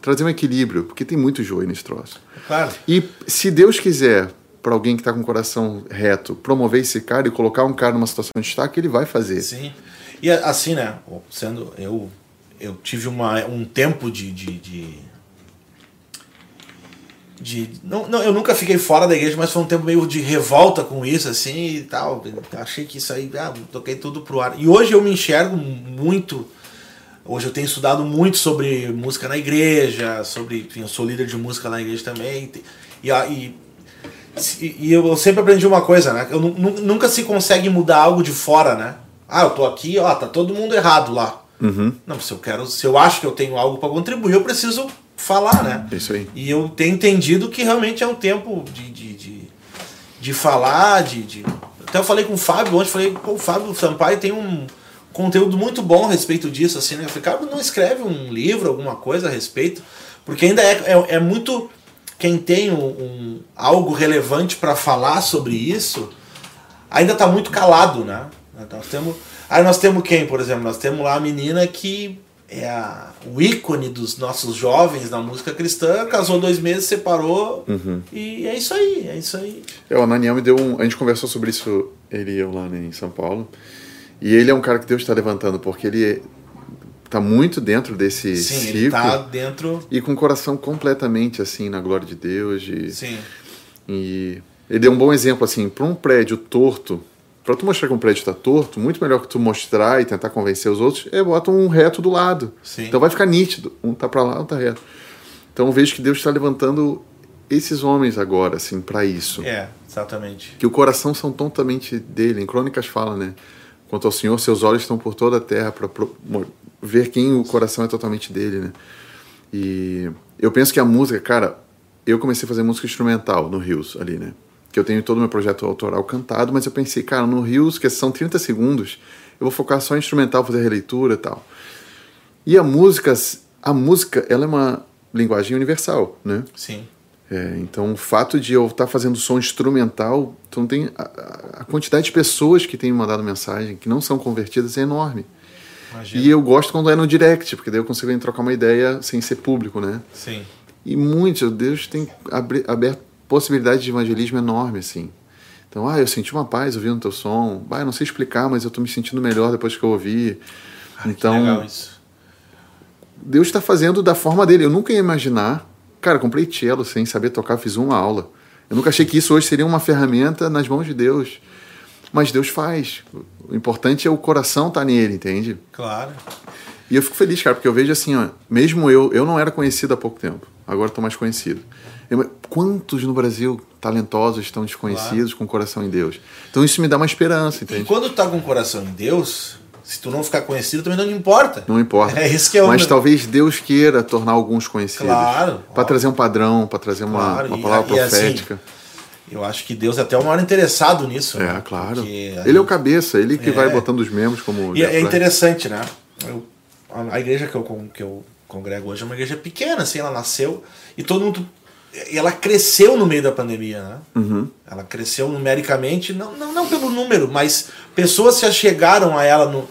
Trazer um equilíbrio, porque tem muito joio nesse troço. Claro. E se Deus quiser, para alguém que está com o coração reto, promover esse cara e colocar um cara numa situação de destaque, ele vai fazer. Sim. E assim, né? Sendo eu, eu tive uma, um tempo de, de, de, de- não, não, eu nunca fiquei fora da igreja, mas foi um tempo meio de revolta com isso, assim e tal. Achei que isso aí, ah, toquei tudo pro ar. E hoje eu me enxergo muito. Hoje eu tenho estudado muito sobre música na igreja, sobre. Enfim, eu sou líder de música na igreja também. E, e, e- eu sempre aprendi uma coisa, né? Eu nu- nu- nunca se consegue mudar algo de fora, né? Ah, eu tô aqui, ó, tá todo mundo errado lá. Não, se eu quero, se eu acho que eu tenho algo para contribuir, eu preciso falar, né? Isso aí. E eu tenho entendido que realmente é um tempo de, de, de, de falar, de, de. Até eu falei com o Fábio ontem, falei, pô, o Fábio Sampaio tem um conteúdo muito bom a respeito disso, assim, né? Eu falei, cara, não escreve um livro, alguma coisa a respeito, porque ainda é, é, é muito. Quem tem um, um- algo relevante para falar sobre isso ainda tá muito calado, né? Nós temos. Aí nós temos quem, por exemplo? Nós temos lá a menina que é a, o ícone dos nossos jovens na música cristã, casou dois meses, separou, e é isso aí, é isso aí. É, o Ananiel me deu um. A gente conversou sobre isso, ele e eu lá em São Paulo. E ele é um cara que Deus está levantando, porque ele está muito dentro desse Sim, ciclo. ele tá dentro. E com o coração completamente assim na glória de Deus. De, Sim, E ele deu um bom exemplo assim, para um prédio torto, para tu mostrar que um prédio está torto, muito melhor que tu mostrar e tentar convencer os outros, é bota um reto do lado. Sim. Então vai ficar nítido, um tá para lá, um tá reto. Então eu vejo que Deus está levantando esses homens agora assim para isso. é, exatamente. Que o coração são totalmente dele. Em Crônicas fala, né? Quanto ao Senhor, seus olhos estão por toda a terra para ver quem o coração é totalmente dele, né? E eu penso que a música, cara, eu comecei a fazer música instrumental no Rios ali, né? Que eu tenho todo o meu projeto autoral cantado, mas eu pensei, cara, no Rios, que são 30 segundos, eu vou focar só em instrumental, fazer releitura e tal. E a música, a música, ela é uma linguagem universal, né? Sim. É, então, o fato de eu estar fazendo som instrumental, não tem a, a, quantidade de pessoas que têm me mandado mensagem que não são convertidas é enorme. Imagina. E eu gosto quando é no direct, porque daí eu consigo trocar uma ideia sem ser público, né? Sim. E muitos, Deus tem aberto possibilidade de evangelismo enorme, assim. Então, ah, eu senti uma paz ouvindo teu som. Ah, eu não sei explicar, mas eu tô me sentindo melhor depois que eu ouvi. Ah, então, que legal isso. Deus está fazendo da forma dele. Eu nunca ia imaginar. Cara, comprei cello sem saber tocar, fiz uma aula. Eu nunca achei que isso hoje seria uma ferramenta nas mãos de Deus. Mas Deus faz. O importante é o coração estar nele, entende? Claro. E eu fico feliz, cara, porque eu vejo assim, ó, mesmo eu, eu não era conhecido há pouco tempo, agora estou mais conhecido. Quantos no Brasil talentosos estão desconhecidos com o coração em Deus? Então isso me dá uma esperança, E entende? quando tu tá com o coração em Deus, se tu não ficar conhecido, também não importa. Não importa. É isso que é o Mas talvez Deus queira tornar alguns conhecidos. Claro, Para trazer um padrão, para trazer uma, Claro, uma e- palavra e assim, profética. Eu acho que Deus é até o maior interessado nisso. é, né? claro. Porque Ele é o cabeça, ele que É. vai botando os membros como. E é Black. interessante, né? Eu- a, a igreja que eu, que eu congrego hoje é uma igreja pequena, assim, ela nasceu e todo mundo. E ela cresceu no meio da pandemia, né? Uhum. Ela cresceu numericamente, não, não, não pelo número, mas pessoas se achegaram a ela no.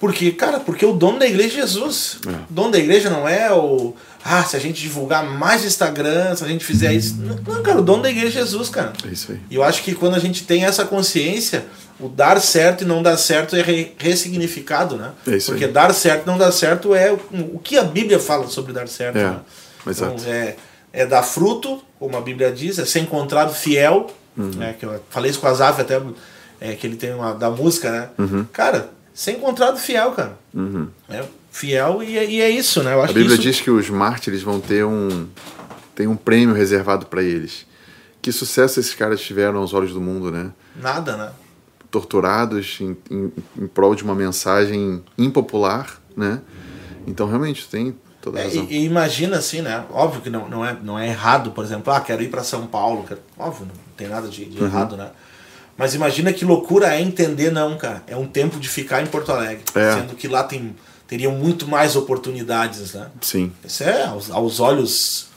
Porque, cara, porque o dono da igreja é Jesus. É. O dono da igreja não é o. Ah, se a gente divulgar mais Instagram, se a gente fizer isso. Não, cara, o dono da igreja é Jesus, cara. É isso aí. E eu acho que quando a gente tem essa consciência, o dar certo e não dar certo é re- ressignificado, né? É isso Porque aí. dar certo e não dar certo é o, que a Bíblia fala sobre dar certo. É, né? Então, exato. é, é dar fruto, como a Bíblia diz, é ser encontrado fiel. Uhum. Né? Que eu falei isso com a Zaf até, é, que ele tem uma da música, né? Uhum. Cara, ser encontrado fiel, cara. É, fiel e, é- e é isso, né? Eu acho A Bíblia isso, diz que os mártires vão ter um tem um prêmio reservado para eles. Que sucesso esses caras tiveram aos olhos do mundo, né? nada, né? Torturados em, em, em prol de uma mensagem impopular, né? Então realmente tem toda É, razão. e, e imagina assim, né? Óbvio que não, não, é, não é errado, por exemplo, ah, quero ir para São Paulo. Quero... Óbvio, não tem nada de, Uhum. de errado, né? Mas imagina que loucura é entender, não, cara. É um tempo de ficar em Porto Alegre. É. Sendo que lá tem, teriam muito mais oportunidades, né? Sim. Isso é, aos, aos olhos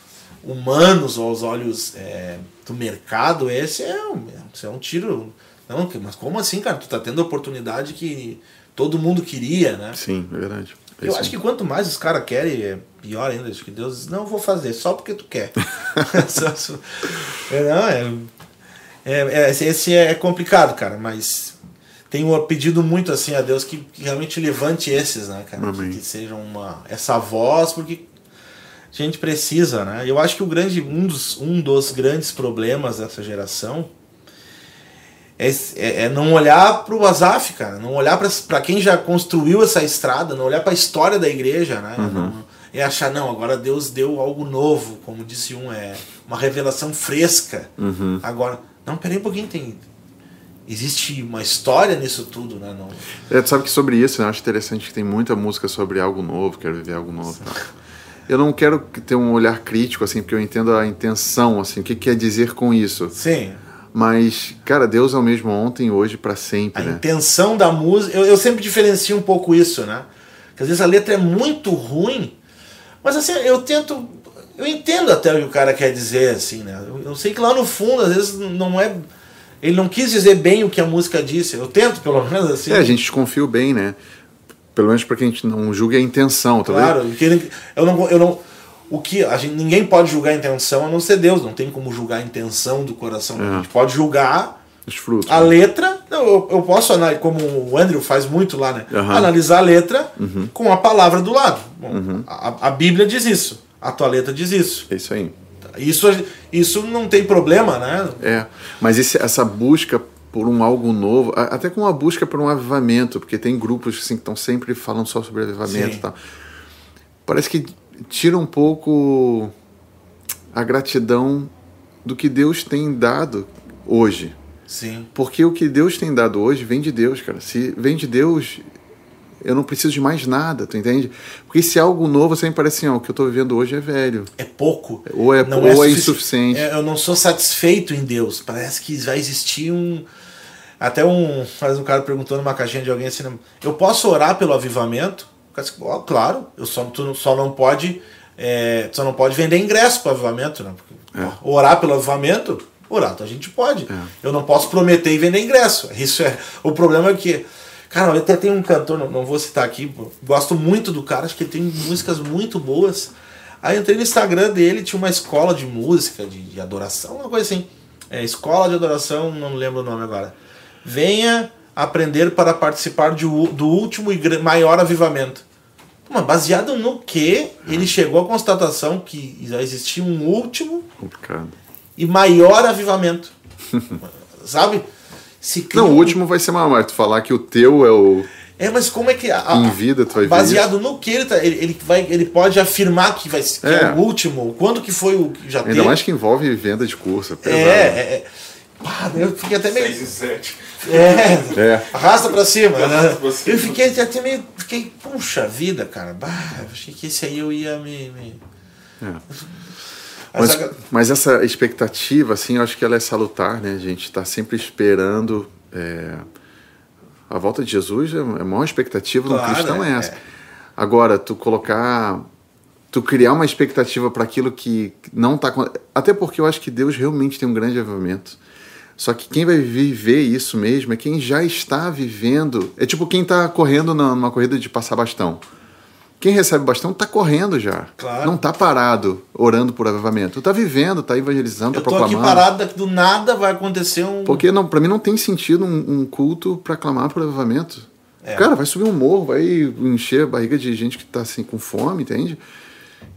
humanos, aos olhos é, do mercado, esse é, um, esse é um tiro. Não, que- mas como assim, cara? Tu tá tendo a oportunidade que todo mundo queria, né? Sim, é verdade. Eu isso acho que quanto mais os caras querem, é pior ainda. Acho que Deus diz, não, vou fazer, só porque tu quer. É, não, é, é, é- esse- esse é complicado, cara, mas tenho pedido muito assim a Deus que, que realmente levante esses, né, cara? Que, que sejam uma, essa voz, porque a gente precisa, né? Eu acho que o grande, um, dos, um dos grandes problemas dessa geração é, é, é não olhar para o Azaf, cara, não olhar para quem já construiu essa estrada, não olhar para a história da igreja, né? Não- é achar, não, agora Deus deu algo novo, como disse um, é uma revelação fresca. Agora, não, peraí um pouquinho, tem. Existe uma história nisso tudo, né? Não, É, tu sabe que sobre isso, eu acho interessante que tem muita música sobre algo novo, quero viver algo novo. tal. Eu não quero ter um olhar crítico, assim, porque eu entendo a intenção, assim, o que quer dizer com isso. sim, Mas, cara, Deus é o mesmo ontem, hoje, para a sempre, né? intenção da música. Eu, eu sempre diferencio um pouco isso, né? Porque às vezes a letra é muito ruim, mas assim, eu tento. Eu entendo até o que o cara quer dizer, assim, né? Eu, eu sei que lá no fundo, às vezes, não é. Ele não quis dizer bem o que a música disse. Eu tento, pelo menos, assim. É, a gente desconfia bem, né? Pelo menos para que a gente não julgue a intenção, tá Claro, eu não, eu não, o que a gente, ninguém pode julgar a intenção a não ser Deus, não tem como julgar a intenção do coração. É. A gente pode julgar Os frutos. a né? letra, não, eu, eu posso analisar, como o Andrew faz muito lá, né? Aham. Analisar a letra com a palavra do lado. Bom, a, a Bíblia diz isso, a tua letra diz isso. É isso aí. Isso, isso não tem problema, né? É, mas esse- essa busca por um algo novo, a- até com uma busca por um avivamento, porque tem grupos assim, que estão sempre falando só sobre avivamento Sim. e tal. Parece que tira um pouco a gratidão do que Deus tem dado hoje. Sim. Porque o que Deus tem dado hoje vem de Deus, cara. Se vem de Deus, Eu não preciso de mais nada, tu entende? Porque se é algo novo, sempre parece assim, ó, o que eu tô vivendo hoje é velho. É pouco. Ou é, Não ou é, sufici- insuficiente. É, eu não sou satisfeito em Deus. Parece que vai existir um. Até um. Faz um cara perguntou numa caixinha de alguém assim: eu posso orar pelo avivamento? O cara disse, "Ó, claro, eu só, tu só não pode. é, só não pode vender ingresso para avivamento, né? Porque, É. Orar pelo avivamento, orar, então a gente pode. Eu não posso prometer e vender ingresso. Isso é. O problema é que. Cara, eu até tem um cantor, não, não vou citar aqui, gosto muito do cara, acho que ele tem músicas muito boas. Aí eu entrei no Instagram dele, tinha uma escola de música, de, de adoração, uma coisa assim. É, escola de adoração, não lembro o nome agora. Venha aprender para participar de, do último e maior avivamento. Mas baseado no que ele chegou à constatação que já existia um último Complicado. e maior avivamento. Sabe? Não, o último vai ser maior, tu falar que o teu é o. É, mas como é que. A, a- Em vida tu vai Baseado no que ele, tá, ele, ele, vai, ele pode afirmar que, vai, que é. É. o último. Quando que foi o que já Ainda teve? mais que envolve venda de curso. É, É, pesado. é, é. Pá, eu fiquei até meio. 6 e 7. É, É. arrasta pra cima. né? Arrasta pra cima. Eu fiquei até meio. Fiquei, puxa vida, cara. Bah, eu achei que esse aí eu ia me. me... É. Mas Mas, essa expectativa, assim, eu acho que ela é salutar, né? A gente está sempre esperando. é, A volta de Jesus é a maior expectativa Claro, no cristão é é, essa. é. Agora, tu colocar. Tu criar uma expectativa para aquilo que não está. Até porque eu acho que Deus realmente tem um grande avivamento. Só que quem vai viver isso mesmo é quem já está vivendo. É tipo quem está correndo numa corrida de passar bastão. Quem recebe bastão está correndo já. Claro. Não está parado orando por avivamento. Está vivendo, está evangelizando, eu está tô aqui proclamando. parado, daqui do nada vai acontecer um. Porque não, para mim não tem sentido um, um culto para clamar por avivamento. É. Cara, vai subir um morro, vai encher a barriga de gente que está assim com fome, entende?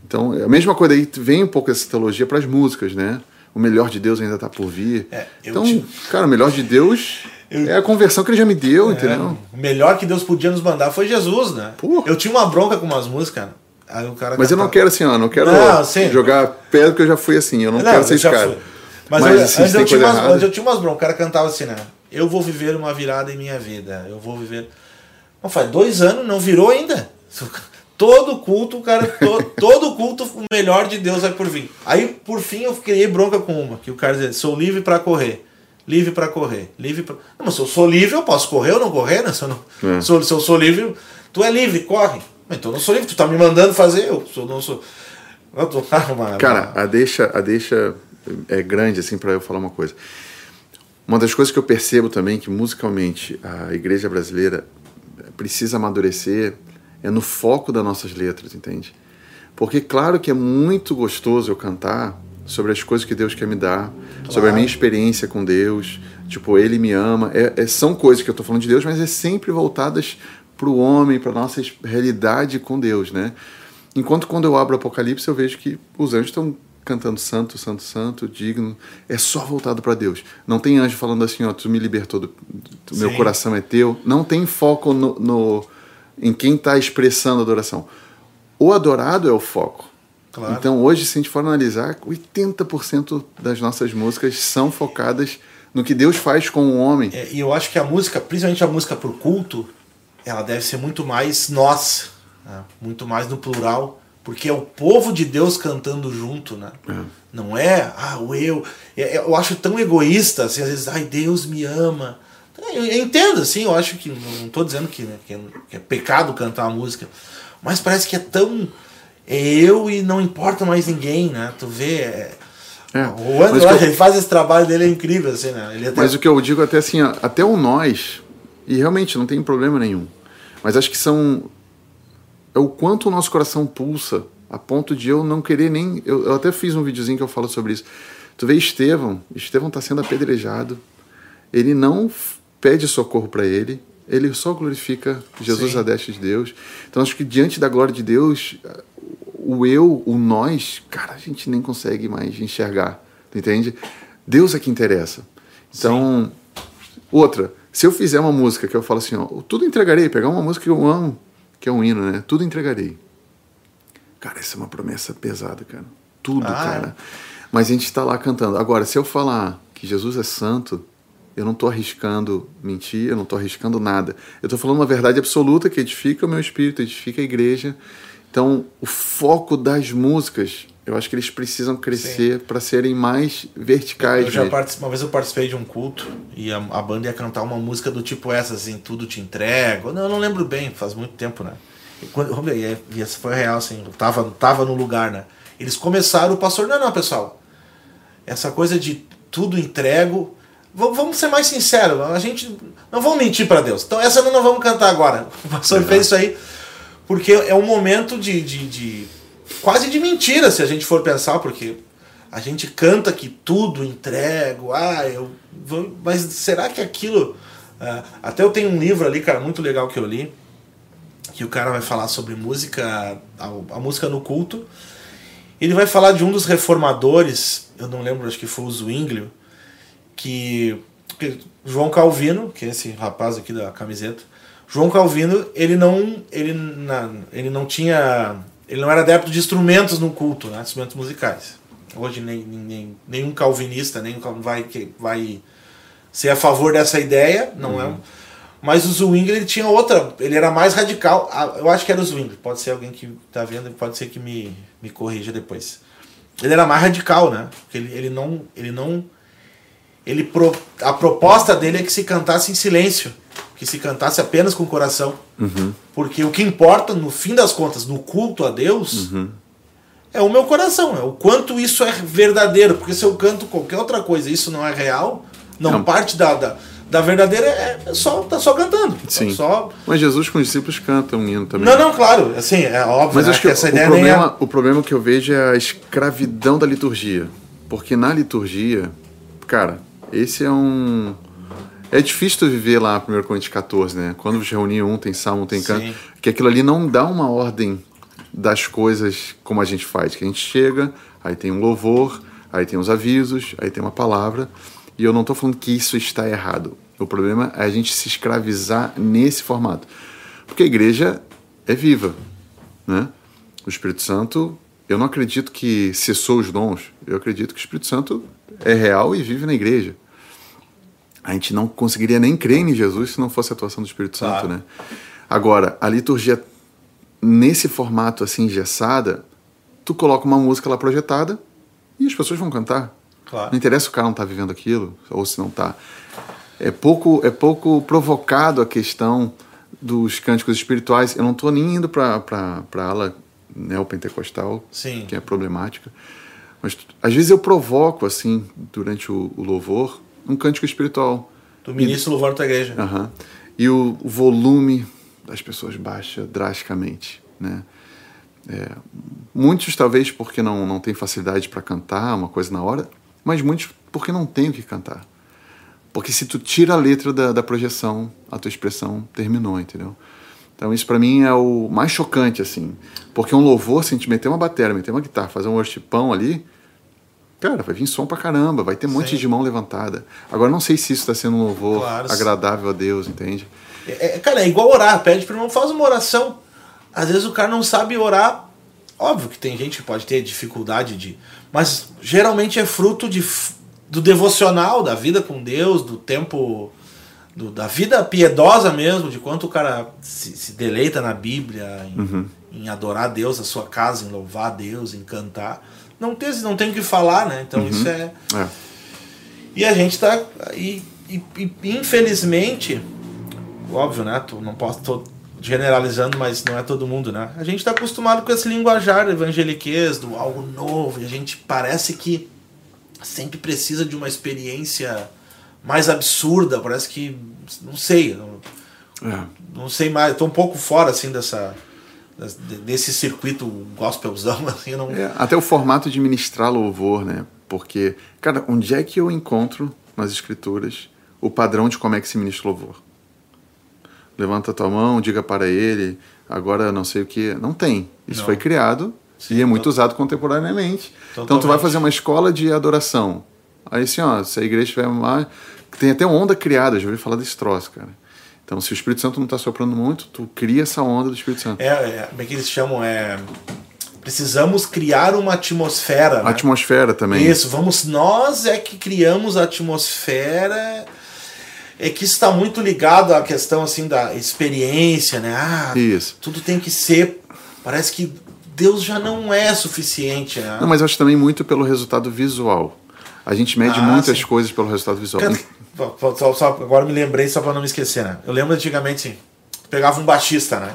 Então, é a mesma coisa aí, vem um pouco essa teologia para as músicas, né? O melhor de Deus ainda está por vir. É, então, te- cara, o melhor de Deus Eu- é a conversão que ele já me deu, entendeu? O melhor que Deus podia nos mandar foi Jesus, né? Porra. Eu tinha uma bronca com umas músicas. Aí o cara Mas eu não quero assim, ó, não quero Não, sim. jogar pedra porque eu já fui assim, eu não, quero ser esse cara. fui. Mas, Mas, eu, assim, antes, eu tinha umas, antes eu tinha umas broncas. O cara cantava assim, né? Eu vou viver uma virada em minha vida. Eu vou viver. Não, faz dois anos, não virou ainda. Todo culto, cara, to- todo culto, o melhor de Deus vai por vir. Aí, por fim, eu criei bronca com uma, que o cara dizia, sou livre pra correr. Livre pra correr. Livre pra... Não, mas se eu sou livre, eu posso correr ou não correr, né? Se eu, não... É. sou, se eu sou livre, tu é livre, corre. Mas Então eu não sou livre, tu tá me mandando fazer, eu sou, não sou. Eu tô... uma- Cara, a deixa, a deixa é grande, assim, para eu falar uma coisa. Uma das coisas que eu percebo também que musicalmente a igreja brasileira precisa amadurecer é no foco das nossas letras, entende? Porque claro que é muito gostoso eu cantar sobre as coisas que Deus quer me dar, sobre a minha experiência com Deus, tipo, Ele me ama. É, é- são coisas que eu estou falando de Deus, mas é sempre voltadas para o homem, para nossa realidade com Deus, né? Enquanto quando eu abro o Apocalipse eu vejo que os anjos estão cantando santo, santo, santo, digno. É só voltado para Deus. Não tem anjo falando assim, ó, tu me libertou, do, do meu coração é teu. Não tem foco no, no- em quem está expressando a adoração. O adorado é o foco. Claro. Então hoje, se a gente for analisar, 80% das nossas músicas são focadas no que Deus faz com o homem. É, e eu acho que a música, principalmente a música por culto, ela deve ser muito mais nós, né? muito mais no plural, porque é o povo de Deus cantando junto, né? Não é, ah, o eu. É- é- Eu acho tão egoísta, assim, às vezes, ai, Deus me ama. Eu, eu entendo, assim, eu acho que, não estou dizendo que, né, que, é, que é pecado cantar a música, mas parece que é tão. É eu e não importa mais ninguém, né? Tu vê. é- É, O André, eu- ele faz esse trabalho dele, é incrível, assim, né? Ele até- Mas o que eu digo até assim, até o nós, e realmente não tem problema nenhum, mas acho que são. É o quanto o nosso coração pulsa, a ponto de eu não querer nem. Eu, eu até fiz um videozinho que eu falo sobre isso. Tu vê Estevão, Estevão está sendo apedrejado, ele não pede socorro para ele, ele só glorifica Jesus Sim. a destra de Deus. Então acho que diante da glória de Deus, o eu, o nós, cara, a gente nem consegue mais enxergar, entende? Deus é que interessa. Então, outra, se eu fizer uma música que eu falo assim, ó, tudo entregarei, pegar uma música que eu amo, que é um hino, né? Tudo entregarei. Cara, essa é uma promessa pesada, cara. Tudo, Ah, cara. Mas a gente está lá cantando. Agora, se eu falar que Jesus é santo, Eu não estou arriscando mentir, eu não estou arriscando nada. Eu estou falando uma verdade absoluta que edifica o meu espírito, edifica a igreja. Então, o foco das músicas, eu acho que eles precisam crescer para serem mais verticais. Eu já uma vez eu participei de um culto e a, a, banda ia cantar uma música do tipo essa, assim, tudo te entrego. Não, eu não lembro bem, faz muito tempo, né? E, quando, e essa foi real, assim, eu tava, tava no lugar, né? Eles começaram, o pastor, não, não, pessoal, essa coisa de tudo entrego, vamos ser mais sinceros, a gente não vamos mentir para Deus. Então essa não vamos cantar agora. O pastor é. fez isso aí porque é um momento de, de, de, quase de mentira se a gente for pensar, porque a gente canta que tudo entrego, ah, eu vou, mas será que aquilo uh, até eu tenho um livro ali, cara, muito legal que eu li, que o cara vai falar sobre música, a, a música no culto. Ele vai falar de um dos reformadores, eu não lembro, acho que foi o Zwinglio, que, que João Calvino, que é esse rapaz aqui da camiseta, João Calvino, ele não, ele, na, ele não tinha, ele não era adepto de instrumentos no culto, né, instrumentos musicais. Hoje nem, nem, nenhum calvinista nem vai, vai ser a favor dessa ideia, não é uhum. é. Mas o Zwingli ele tinha outra, ele era mais radical. Eu acho que era o Zwingli, pode ser alguém que está vendo, pode ser que me, me corrija depois. Ele era mais radical, né? Porque ele, ele não, ele não ele pro, a proposta dele é que se cantasse em silêncio, que se cantasse apenas com o coração. Uhum. Porque o que importa, no fim das contas, no culto a Deus, uhum. é o meu coração, é o quanto isso é verdadeiro. Porque se eu canto qualquer outra coisa isso não é real, não, não. parte da, da, da, verdadeira, é, só, tá só cantando. Sim. Só... Mas Jesus com os discípulos canta um hino também. Não, não, claro, assim, é óbvio. Mas né, acho que, que essa o ideia problema, é... o problema que eu vejo é a escravidão da liturgia. Porque na liturgia, cara, esse é um. É difícil tu viver lá 1 Coríntios 14, né? Quando você reunir um, tem salmo, tem canto. Sim. Que aquilo ali não dá uma ordem das coisas como a gente faz. Que a gente chega, aí tem um louvor, aí tem os avisos, aí tem uma palavra. E eu não estou falando que isso está errado. O problema é a gente se escravizar nesse formato. Porque a igreja é viva, né? O Espírito Santo, eu não acredito que cessou os dons. Eu acredito que o Espírito Santo é real e vive na igreja. A gente não conseguiria nem crer em Jesus se não fosse a atuação do Espírito Santo, claro. né? Agora, a liturgia nesse formato assim engessada, tu coloca uma música lá projetada e as pessoas vão cantar. Claro. Não interessa se o cara não está vivendo aquilo ou se não está. É pouco, é pouco provocado a questão dos cânticos espirituais. Eu não estou nem indo para a ala neopentecostal, Sim. que é problemática. Mas às vezes eu provoco, assim, durante o, o louvor, um cântico espiritual. Do ministro louvor da tua igreja. E o, o, volume das pessoas baixa drasticamente, né? É, muitos talvez porque não, não têm facilidade para cantar uma coisa na hora, mas muitos porque não têm o que cantar. Porque se tu tira a letra da, da projeção, a tua expressão terminou, entendeu? Então isso para mim é o mais chocante, assim. Porque um louvor, se a gente meter uma bateria, meter uma guitarra, fazer um worshipão ali, cara, vai vir som pra caramba, vai ter um monte de mão levantada. Agora, não sei se isso está sendo um louvor claro, agradável a Deus, entende? É, é, cara, é igual orar. Pede pro irmão, faz uma oração. Às vezes o cara não sabe orar. Óbvio que tem gente que pode ter dificuldade de. Mas geralmente é fruto de, do devocional, da vida com Deus, do tempo. Do, da vida piedosa mesmo, de quanto o cara se, se deleita na Bíblia, em, uhum. em adorar Deus, a sua casa, em louvar Deus, em cantar não tem, não tem o que falar, né? Então uhum. isso é... é. E a gente tá. E, e, e, infelizmente, óbvio, né? Tô, não posso. Tô generalizando, mas não é todo mundo, né? A gente está acostumado com esse linguajar evangeliquez, do algo novo, e a gente parece que sempre precisa de uma experiência mais absurda, parece que. Não sei. Não, é. não sei mais, estou um pouco fora assim dessa desse circuito gospelzão, assim, não... É, até o formato de ministrar louvor, né? Porque, cara, onde é que eu encontro nas escrituras o padrão de como é que se ministra louvor? Levanta a tua mão, diga para ele, agora não sei o que. Não tem. Isso não. foi criado Sim, e é muito usado contemporaneamente. Totalmente. Então tu vai fazer uma escola de adoração. Aí assim, ó, se a igreja tiver mais. Tem até uma onda criada, já ouvi falar desse troço, cara então, se o Espírito Santo não está soprando muito, tu cria essa onda do Espírito Santo. É, é como é que eles chamam? É, precisamos criar uma atmosfera. Né? Atmosfera também. Isso, vamos, nós é que criamos a atmosfera. é que está muito ligado à questão assim da experiência, né? Ah, Isso. tudo tem que ser. Parece que Deus já não é suficiente, né? Não, mas eu acho também muito pelo resultado visual. A gente mede Ah, muitas sim. coisas pelo resultado visual. Cara, só- só- agora me lembrei só pra não me esquecer, né? Eu lembro antigamente, assim, pegava um baixista, né?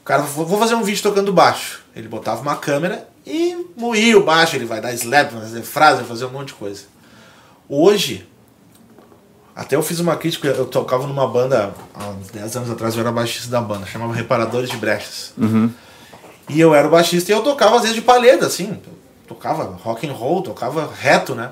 O cara, vou vou fazer um vídeo tocando baixo. Ele botava uma câmera e moía o baixo, ele vai dar slap, vai fazer frase, vai fazer um monte de coisa. Hoje, até eu fiz uma crítica, eu tocava numa banda há uns 10 anos atrás, eu era baixista da banda, chamava Reparadores de Brechas. E eu era o baixista e eu tocava às vezes de palheta, assim. Tocava rock and roll, tocava reto, né?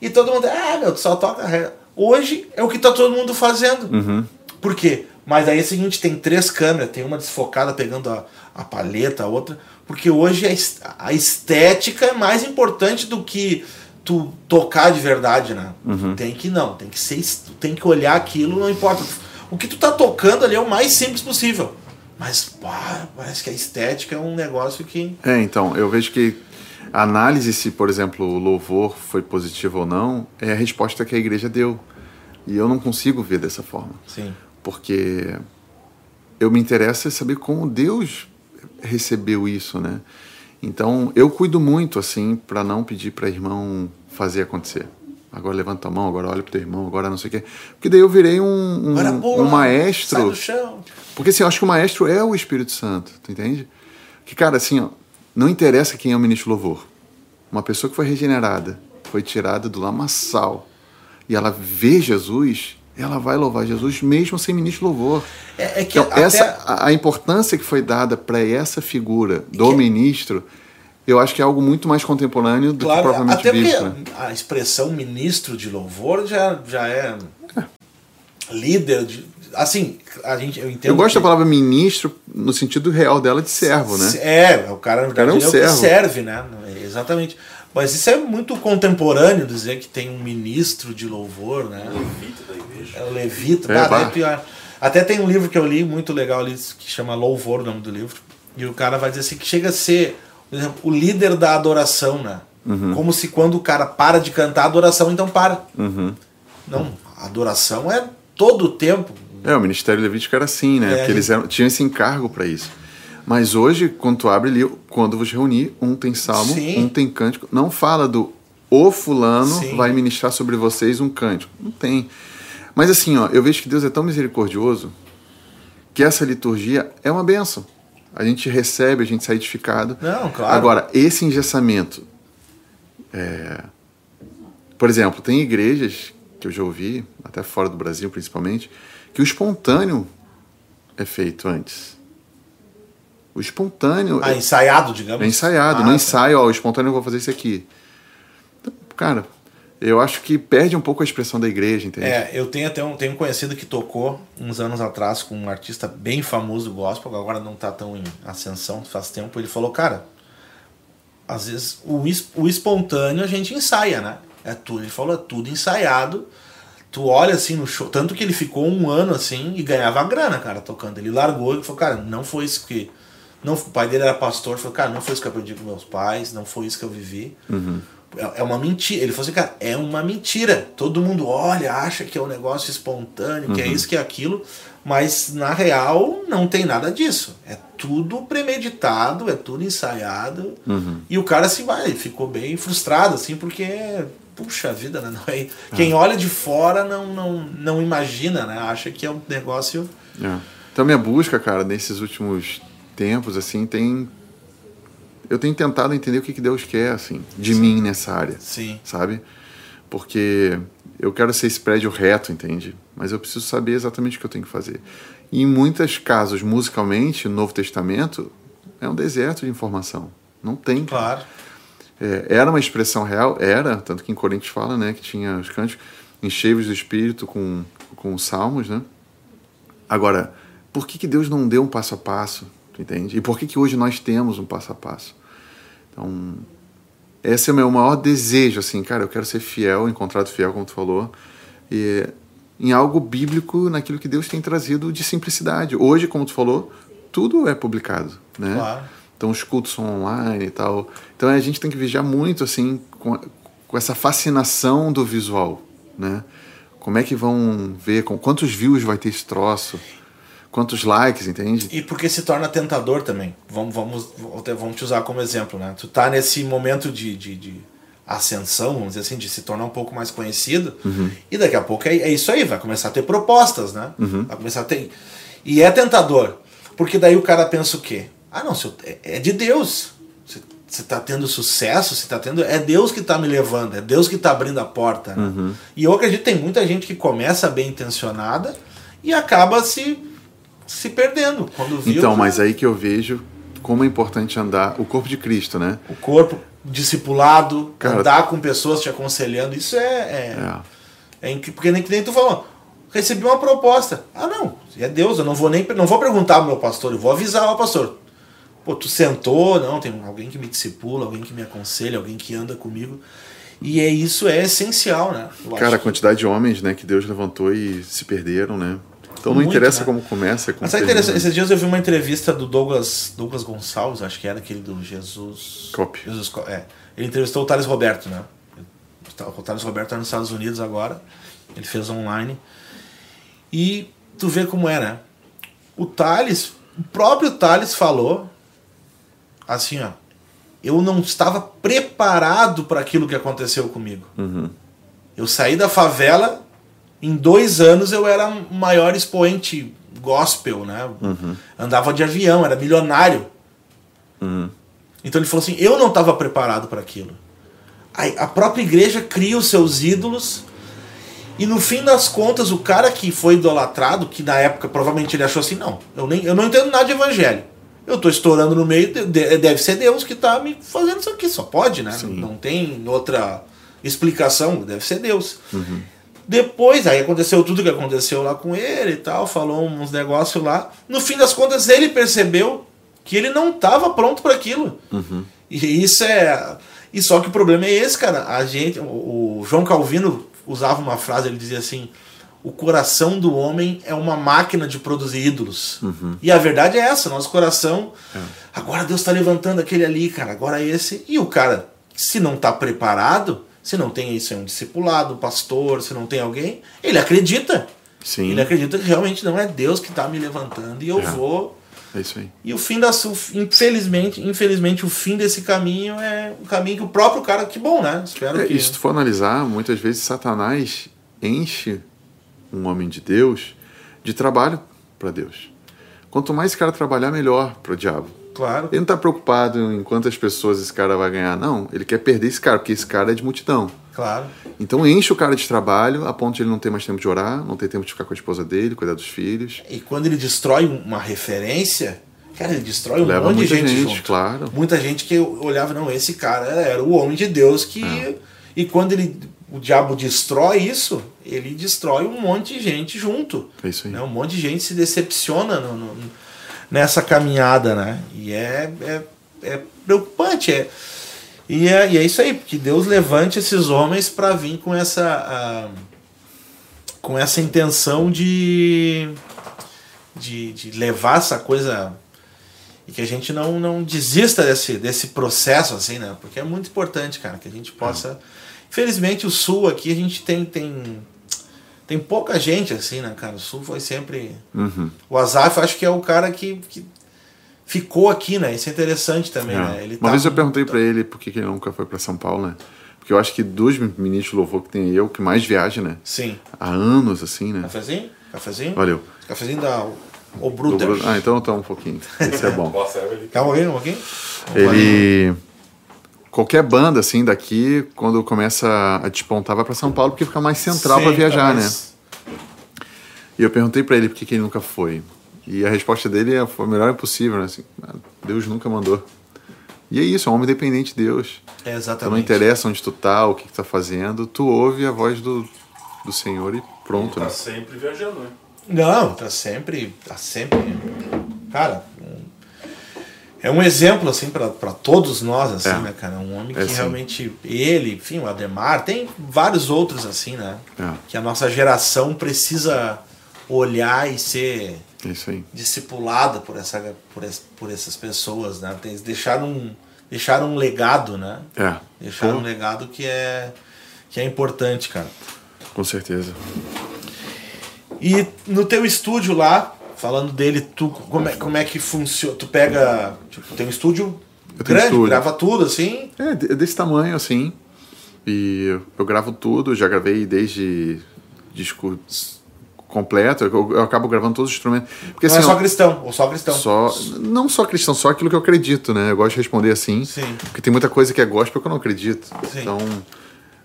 E todo mundo, ah, meu, tu só toca reto. Hoje é o que tá todo mundo fazendo. Por quê? Mas aí é o seguinte, tem três câmeras, tem uma desfocada pegando a, a palheta, a outra. Porque hoje a es- a estética é mais importante do que tu tocar de verdade, né? Tem que não, tem que ser, tem que olhar aquilo, não importa. O que tu tá tocando ali é o mais simples possível. Mas pá, parece que a estética é um negócio que. É, então, eu vejo que a análise se, por exemplo, o louvor foi positivo ou não, é a resposta que a igreja deu. E eu não consigo ver dessa forma. Sim. Porque eu me interessa em saber como Deus recebeu isso, né? Então, eu cuido muito, assim, para não pedir para irmão fazer acontecer. Agora levanta a mão, agora olha pro teu irmão, agora não sei o quê. Porque daí eu virei um, um, pula, um maestro do chão. porque assim, eu acho que o maestro é o Espírito Santo, tu entende? Que, cara, assim, ó, não interessa quem é o ministro louvor. Uma pessoa que foi regenerada, foi tirada do lamaçal, e ela vê Jesus, ela vai louvar Jesus mesmo sem ministro louvor. É, é que Então, essa, a, a importância que foi dada para essa figura do Que- ministro, eu acho que é algo muito mais contemporâneo do que propriamente até bíblico. né? a expressão ministro de louvor já, já é líder de. Assim, a gente, eu entendo. Eu gosto que- da palavra ministro no sentido real dela de servo, né? É, o cara, na cara é um é o que servo. serve, né? Exatamente. Mas isso é muito contemporâneo dizer que tem um ministro de louvor, né? Levita da igreja. É o Levita, É, bah. é pior. Até tem um livro que eu li, muito legal ali, que chama Louvor, o nome do livro. E o cara vai dizer assim, que chega a ser, por exemplo, o líder da adoração, né? Uhum. Como se quando o cara para de cantar, a adoração então para. Uhum. Não, a adoração é todo o tempo. É, o Ministério Levítico era assim, né? É, Porque eles eram, tinham esse encargo para isso. Mas hoje, quando tu abre ali, quando vos reunir, um tem salmo, Sim. um tem cântico. Não fala do o fulano Sim. vai ministrar sobre vocês um cântico. Não tem. Mas assim, ó, eu vejo que Deus é tão misericordioso que essa liturgia é uma benção. A gente recebe, a gente sai edificado. Não, claro. Agora, esse engessamento. é, Por exemplo, tem igrejas que eu já ouvi, até fora do Brasil principalmente, que o espontâneo é feito antes. O espontâneo Ah, ensaiado, digamos. é ensaiado. Ah, no tá. ensaio, ó, o espontâneo eu vou fazer isso aqui. Então, cara, eu acho que perde um pouco a expressão da igreja, entende? É, eu tenho até um, tenho um conhecido que tocou uns anos atrás com um artista bem famoso do gospel, agora não tá tão em ascensão faz tempo. Ele falou, cara, às vezes o, o espontâneo a gente ensaia, né? É tudo, ele falou, é tudo ensaiado. Tu olha assim no show, tanto que ele ficou um ano assim e ganhava grana, cara, tocando. Ele largou e falou, cara, não foi isso que. Não, o pai dele era pastor, falou, cara, não foi isso que eu aprendi com meus pais, não foi isso que eu vivi. É é uma mentira. Ele falou assim, cara, é uma mentira. Todo mundo olha, acha que é um negócio espontâneo, que é isso, que é aquilo, mas na real não tem nada disso. É tudo premeditado, é tudo ensaiado. E o cara assim vai, ficou bem frustrado, assim, porque, puxa vida, né? Não é- Quem olha de fora não, não, não imagina, né? Acha que é um negócio. É. Então, minha busca, cara, nesses últimos tempos, assim, tem. Eu tenho tentado entender o que, que Deus quer, assim, de mim nessa área, Sim. sabe? Porque eu quero ser esse prédio reto, entende? Mas eu preciso saber exatamente o que eu tenho que fazer. E em muitos casos, musicalmente, no Novo Testamento, é um deserto de informação. Não tem. Claro. É, era uma expressão real? Era, tanto que em Coríntios fala, né, que tinha os cânticos encheios do Espírito com, com os salmos, né? Agora, por que, que Deus não deu um passo a passo, tu entende? E por que, que hoje nós temos um passo a passo? Então, esse é o meu maior desejo, assim, cara, eu quero ser fiel, encontrado fiel, como tu falou, e em algo bíblico, naquilo que Deus tem trazido de simplicidade. Hoje, como tu falou, tudo é publicado, né? Claro. Então os cultos são online e tal. Então a gente tem que vigiar muito assim com, com essa fascinação do visual, né? Como é que vão ver? Com quantos views vai ter esse troço? Quantos likes, entende? E porque se torna tentador também. Vamos, vamos, vamos te usar como exemplo, né? Tu tá nesse momento de, de, de ascensão, vamos dizer assim, de se tornar um pouco mais conhecido. Uhum. E daqui a pouco é, é, isso aí, vai começar a ter propostas, né? Uhum. Vai começar a ter. E é tentador. Porque daí o cara pensa o quê? Ah, não, é, é de Deus. Você está tendo sucesso, você está tendo. É Deus que está me levando, é Deus que está abrindo a porta. Né? Uhum. E eu acredito que tem muita gente que começa bem intencionada e acaba se, se perdendo. Quando viu, então, mas aí que eu vejo como é importante andar o corpo de Cristo, né? O corpo discipulado, Cara, andar com pessoas te aconselhando, isso é. É, é. é porque nem que nem tu falou. Recebi uma proposta. Ah, não, é Deus, eu não vou nem não vou perguntar ao meu pastor, eu vou avisar ao pastor. Pô, tu sentou, não, tem alguém que me discipula, alguém que me aconselha, alguém que anda comigo. E é isso é essencial, né? Eu Cara, a quantidade de homens, né, que Deus levantou e se perderam, né? Então não Muito, interessa né? como começa. Como Mas é interessante, esses dias eu vi uma entrevista do Douglas, Douglas Gonçalves, acho que era aquele do Jesus. Cop. Jesus, é. Ele entrevistou o Thales Roberto, né? O Thales Roberto está nos Estados Unidos agora. Ele fez online. E tu vê como é, né? O Thales, o próprio Thales falou assim, ó. Eu não estava preparado para aquilo que aconteceu comigo. Uhum. Eu saí da favela em dois anos eu era o maior expoente gospel, né? Uhum. Andava de avião, era milionário. Uhum. Então ele falou assim: eu não estava preparado para aquilo. Aí, a própria igreja cria os seus ídolos. E no fim das contas, o cara que foi idolatrado, que na época provavelmente ele achou assim: não, eu, nem, eu não entendo nada de evangelho. Eu estou estourando no meio, deve ser Deus que está me fazendo isso aqui. Só pode, né? Sim. Não tem outra explicação, deve ser Deus. Uhum. Depois, aí aconteceu tudo que aconteceu lá com ele e tal, falou uns negócios lá. No fim das contas, ele percebeu que ele não estava pronto para aquilo. Uhum. E isso é. E só que o problema é esse, cara. A gente, o João Calvino usava uma frase, ele dizia assim: o coração do homem é uma máquina de produzir ídolos. Uhum. E a verdade é essa, nosso coração. É. Agora Deus está levantando aquele ali, cara, agora esse. E o cara, se não está preparado, se não tem isso, é um discipulado, um pastor, se não tem alguém, ele acredita. Sim. Ele acredita que realmente não é Deus que está me levantando e eu É. vou. É isso aí. E o fim da infelizmente, infelizmente o fim desse caminho é um caminho que o próprio cara, que bom, né? Espero É, que e se tu for analisar, muitas vezes Satanás enche um homem de Deus de trabalho para Deus. Quanto mais esse cara trabalhar, melhor para o diabo. claro. Ele não está preocupado em quantas pessoas esse cara vai ganhar, não. Ele quer perder esse cara, porque esse cara é de multidão. Claro. Então enche o cara de trabalho a ponto de ele não ter mais tempo de orar, não ter tempo de ficar com a esposa dele, cuidar dos filhos. E quando ele destrói uma referência, cara, ele destrói um Leva monte de gente, gente, junto. claro. Muita gente que olhava, não, esse cara era o homem de Deus que. É. E quando ele, o diabo destrói isso, ele destrói um monte de gente junto. É isso aí. Né? Um monte de gente se decepciona no- no- nessa caminhada, né? E é, é, é preocupante. É, e, é, e é isso aí, porque Deus levante esses homens para vir com essa. com essa intenção de, de, de levar essa coisa e que a gente não, não desista desse, desse processo, assim, né? Porque é muito importante, cara, que a gente possa. Infelizmente, o Sul aqui, a gente tem, tem, tem pouca gente, assim, né, cara? O Sul foi sempre. Uhum. O Azaf, acho que é o cara que, que ficou aqui, né? Isso é interessante também, É. né? Ele Uma tá- vez eu perguntei para ele por que ele nunca foi para São Paulo, né? Porque eu acho que dos ministros de louvor que tem eu, que mais viaja, né? Sim. Há anos, assim, né? Cafezinho? Cafezinho? Valeu. Cafezinho da O Bruder. Ah, então tá um pouquinho. Esse é bom. Calma aí, um pouquinho. Ele. Qualquer banda, assim, daqui, quando começa a despontar, vai pra São Paulo, porque fica mais central Sim, pra viajar, né? E eu perguntei pra ele por que, que ele nunca foi. E a resposta dele é, foi a melhor possível, né? Assim, "Ah, Deus nunca mandou. E é isso, é um homem dependente de Deus. É, Então não exatamente. interessa onde tu tá, o que, que tu tá fazendo, tu ouve a voz do, do Senhor e pronto, tá né? sempre viajando, né? Não, tá sempre. Tá sempre. Cara, é um exemplo, assim, pra todos nós, assim, É. né, cara? Um homem É, que sim. realmente. Ele, enfim, o Ademar, tem vários outros, assim, né? É, Que a nossa geração precisa olhar e ser é discipulada por, essa, por, por essas pessoas, né? Tem, deixaram, um, deixaram um legado, né? É. Deixaram um legado que é, que é importante, cara. Com certeza. E no teu estúdio lá, falando dele, tu como é, como é que funciona? Tu pega, tipo, tem um estúdio Eu grande, estúdio. grava tudo assim. É, de- desse tamanho, assim. E eu gravo tudo, já gravei desde disco completo, eu, eu acabo gravando todos os instrumentos. Porque Não assim, é só cristão, ou só cristão. só não só cristão, só aquilo que eu acredito, né? Eu gosto de responder assim. Sim. Porque tem muita coisa que é gospel que eu não acredito. Sim. Então,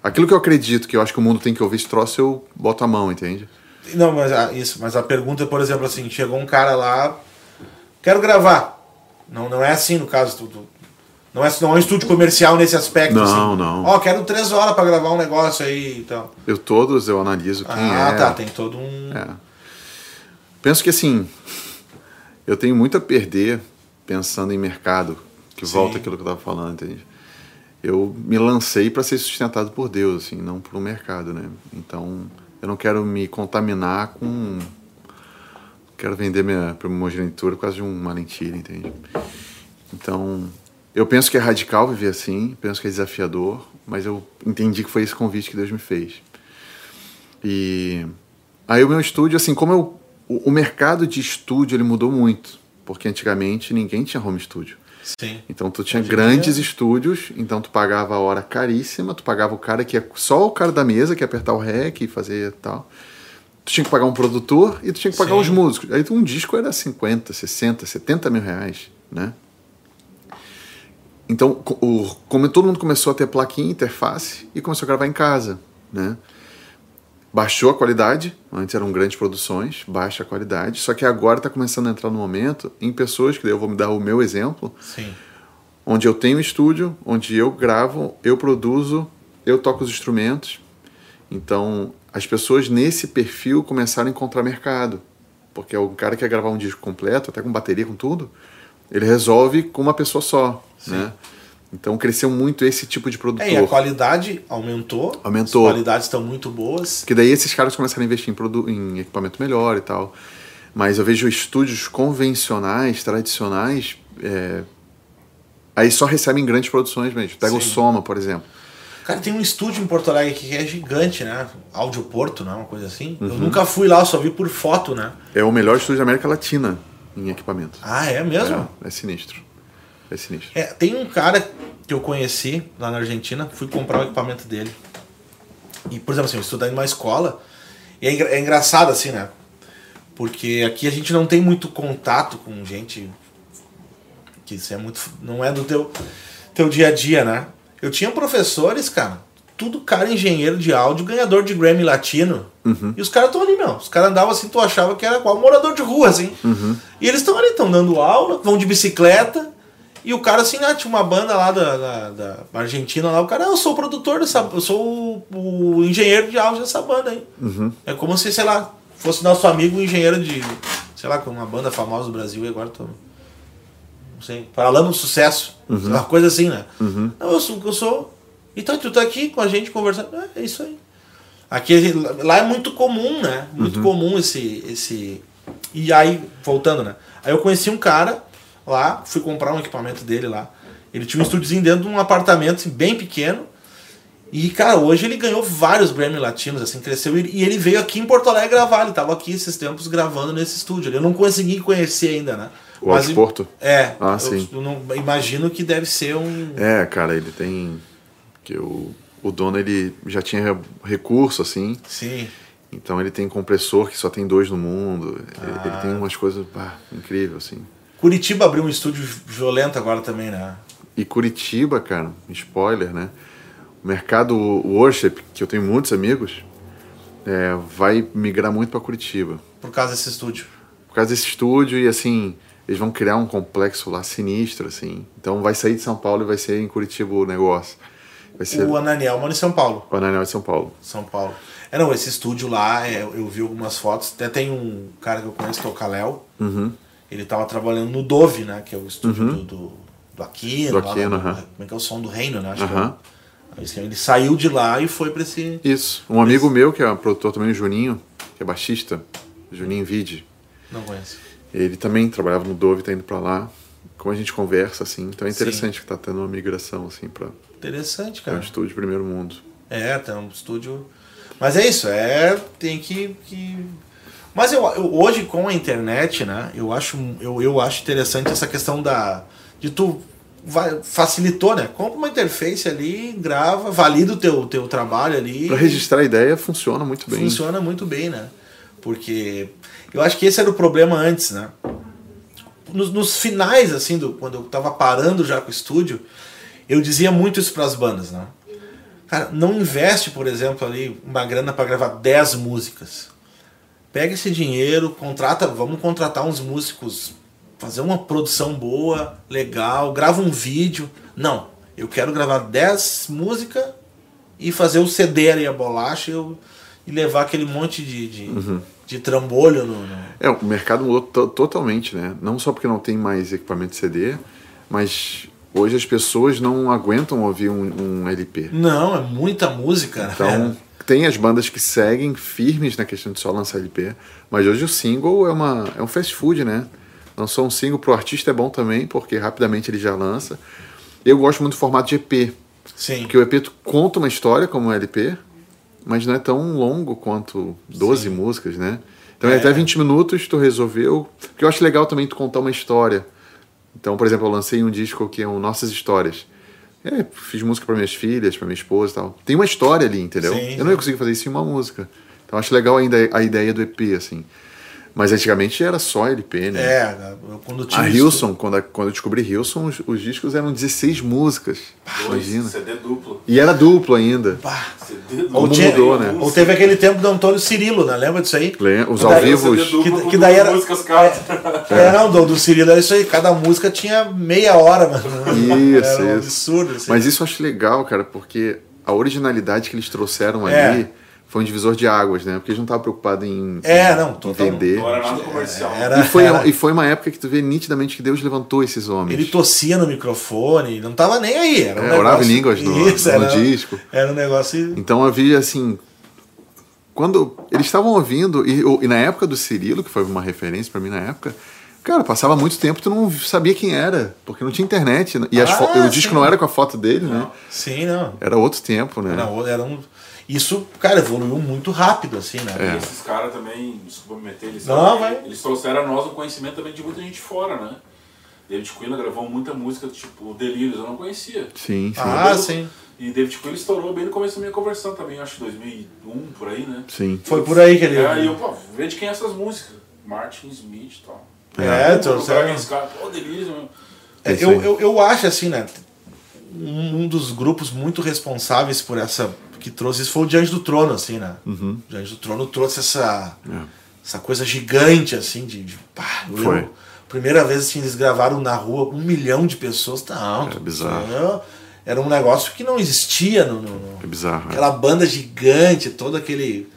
aquilo que eu acredito, que eu acho que o mundo tem que ouvir esse troço, eu boto a mão, entende? Não, mas a, isso, mas a pergunta por exemplo, assim, chegou um cara lá, quero gravar. Não, não é assim no caso, tu, tu- não é não é um estúdio comercial nesse aspecto. Não, assim. não. Ó, quero três horas pra gravar um negócio aí e tal. Eu todos eu analiso quem ah, é. tá, tem todo um. É. Penso que assim, eu tenho muito a perder pensando em mercado, que Sim. volta aquilo que eu estava falando, entende? Eu me lancei para ser sustentado por Deus, assim, não por um mercado, né? Então, eu não quero me contaminar com quero vender minha primogenitura por causa de uma mentira, entende? Então, eu penso que é radical viver assim, penso que é desafiador, mas eu entendi que foi esse convite que Deus me fez. E aí o meu estúdio, assim, como eu, o, mercado de estúdio ele mudou muito, porque antigamente ninguém tinha home studio. Sim. Então tu tinha grandes dia- estúdios, então tu pagava a hora caríssima, tu pagava o cara que é só o cara da mesa que ia apertar o rec e fazer tal. Tu tinha que pagar um produtor e tu tinha que pagar Sim. os músicos. Aí um disco era 50, 60, 70 mil reais, né? Então, o, como todo mundo começou a ter plaquinha, interface e começou a gravar em casa, né? Baixou a qualidade, antes eram grandes produções, baixa a qualidade, só que agora está começando a entrar no momento em pessoas, que daí eu vou me dar o meu exemplo, Sim. onde eu tenho um estúdio, onde eu gravo, eu produzo, eu toco os instrumentos. Então, as pessoas nesse perfil começaram a encontrar mercado. Porque o cara que quer gravar um disco completo, até com bateria, com tudo, ele resolve com uma pessoa só, né? Então, cresceu muito esse tipo de produtor. É, e a qualidade aumentou. Aumentou. As qualidades estão muito boas. Que daí esses caras começaram a investir em, em equipamento melhor e tal. Mas eu vejo estúdios convencionais, tradicionais, é, aí só recebem grandes produções mesmo. Pega o Sim. Soma, por exemplo. Cara, tem um estúdio em Porto Alegre aqui que é gigante, né? Áudio Porto, né? Uma coisa assim. Uhum. Eu nunca fui lá, eu só vi por foto, né? É o melhor estúdio da América Latina em equipamento. Ah, é mesmo? É, é sinistro. É sinistro. É, tem um cara que eu conheci lá na Argentina, fui comprar o equipamento dele. E, por exemplo, assim, eu estudei numa escola, e é, é engraçado assim, né? Porque aqui a gente não tem muito contato com gente que isso é muito. não é do teu, teu dia a dia, né? Eu tinha professores, cara, tudo cara engenheiro de áudio, ganhador de Grammy Latino. E os caras estão ali, meu. Os caras andavam assim, tu achava que era qual morador de rua, assim. E eles estão ali, estão dando aula, vão de bicicleta. E o cara, assim, ah, tinha uma banda lá da, da, da Argentina lá, o cara, ah, eu sou o produtor dessa. Eu sou o, o engenheiro de áudio dessa banda aí. É como se, sei lá, fosse nosso amigo engenheiro de. Sei lá, com uma banda famosa do Brasil e agora tô. Não sei. Paralama do sucesso. Uma coisa assim, né? Não, eu sou. Eu sou então tu tá aqui com a gente conversando. É, é isso aí. Aqui lá é muito comum, né? Muito comum esse, esse. E aí, voltando, né? Aí eu conheci um cara lá, fui comprar um equipamento dele lá. Ele tinha um estúdiozinho dentro de um apartamento assim, bem pequeno. E, cara, hoje ele ganhou vários Grammy Latinos, assim, cresceu. E ele veio aqui em Porto Alegre gravar. Ele tava aqui esses tempos gravando nesse estúdio. Eu não consegui conhecer ainda, né? O Áudio Porto? É. Ah, eu, sim. eu não, imagino que deve ser um. É, cara, ele tem. que o, o dono ele já tinha re- recurso, assim. Sim. Então ele tem compressor que só tem dois no mundo. Ele, Ah. ele tem umas coisas pá, incrível, assim. Curitiba abriu um estúdio violento agora também, né? E Curitiba, cara, spoiler, né? O mercado worship, que eu tenho muitos amigos, é, vai migrar muito para Curitiba. Por causa desse estúdio. Por causa desse estúdio e assim, eles vão criar um complexo lá sinistro, assim. Então vai sair de São Paulo e vai ser em Curitiba o negócio. Ser O Ananiel mora em São Paulo. o Ananiel de São Paulo. São Paulo. É, não, esse estúdio lá, é, eu vi algumas fotos. Até tem um cara que eu conheço, que é o Kalel. Uhum. Ele tava trabalhando no Dove, né? Que é o estúdio do, do, do Aquino. Do lá Aquino, no- aham. Como é que é o som do reino, né? Acho que é esse- Ele saiu de lá e foi pra esse. Isso. Um amigo meu, que é um produtor também, o Juninho, que é baixista, Juninho Vide, Não conheço. ele também trabalhava no Dove, tá indo pra lá. Como a gente conversa, assim. Então é Sim. interessante que tá tendo uma migração, assim, pra, Interessante, pra um cara. estúdio primeiro mundo. É, tem um estúdio. Mas é isso, é. Tem que. que... Mas eu, eu- hoje com a internet, né? Eu acho, eu, eu acho interessante essa questão da. De tu. Vai, facilitou, né? Compra uma interface ali, grava, valida o teu, teu trabalho ali. Para registrar a ideia funciona muito bem. Funciona muito bem, né? Porque eu acho que esse era o problema antes, né? Nos, nos finais, assim, do, quando eu tava parando já com o estúdio, eu dizia muito isso pras bandas, né? Cara, não investe, por exemplo, ali uma grana para gravar 10 músicas. Pega esse dinheiro, contrata, vamos contratar uns músicos, fazer uma produção boa, legal, grava um vídeo. Não, eu quero gravar 10 músicas e fazer o CD ali, a bolacha, e, eu, e levar aquele monte de, de, de trambolho no, no- É, o mercado mudou to- totalmente, né? Não só porque não tem mais equipamento de CD, mas hoje as pessoas não aguentam ouvir um, um LP. Não, é muita música, Então, né? Tem as bandas que seguem firmes na questão de só lançar LP, mas hoje o single é, uma, é um fast food, né? Lançou um single pro artista é bom também, porque rapidamente ele já lança. Eu gosto muito do formato de EP, Sim. porque o EP tu conta uma história como um LP, mas não é tão longo quanto 12 músicas, né? Então é. É. até 20 minutos tu resolveu. Porque eu acho legal também tu contar uma história. Então, por exemplo, eu lancei um disco que é o Nossas Histórias. É, fiz música para minhas filhas, para minha esposa e tal. Tem uma história ali, entendeu? Sim, eu não ia conseguir fazer isso em uma música. Então acho legal ainda a ideia do EP, assim. Mas antigamente era só LP, né? É, eu, quando tinha A Hilson, quando, a- quando eu descobri Hilson, os, os discos eram 16 músicas. Dois, Imagina. CD duplo. E era duplo ainda. Pá. CD duplo. Ou, Como tinha- mudou, né? ou teve aquele tempo do Antônio Cirilo, né? Lembra disso aí? Lembra? Os Que ao duplo Que- que daí era- músicas cada. É, não, do, do Cirilo era isso aí. Cada música tinha meia hora, mano. Isso, era um isso. absurdo. Assim. Mas isso eu acho legal, cara, porque a originalidade que eles trouxeram É. ali foi um divisor de águas, né? Porque eles não estavam preocupados em, É, não, em vender. Não era nada comercial. Era- E foi, era- e foi uma época que tu vê nitidamente que Deus levantou esses homens. Ele tossia no microfone, não tava nem aí. Era um É, negócio... orava em línguas no- Isso, no era, disco. Era um negócio. Então havia assim. Quando eles estavam ouvindo, e, e na época do Cirilo, que foi uma referência pra mim na época, cara, passava muito tempo tu não sabia quem era, porque não tinha internet. né? E Ah, o disco sim. não era com a foto dele, né? Sim, não. Era outro tempo, né? Era, era um... Isso, cara, evoluiu muito rápido, assim, né? É. E esses caras também, desculpa me meter, eles, Não, vai. eles trouxeram a nós um conhecimento também de muita gente fora, né? David Quinn gravou muita música, tipo, Delírios, eu não conhecia. Sim, sim. Ah, Eu- sim. E David Quinn estourou bem no começo da minha conversão também, acho que 2001, por aí, né? Sim. Foi por aí que ele. É, e eu, pô, vê de quem é essas músicas. Martin Smith e tal. É, Pô, trouxeram- cara, aqueles caras, pô, Delírios, meu. É, eu, eu, eu acho assim, né? Um dos grupos muito responsáveis por essa. Que trouxe isso foi o Diante do Trono, assim, né? Uhum. Diante do Trono trouxe essa. É. essa coisa gigante, assim, de. de pá, eu Foi. lembro, primeira vez assim, eles gravaram na rua um milhão de pessoas. Não, É bizarro. Era, era um negócio que não existia no. no- no- É bizarro. né? aquela banda gigante, todo aquele.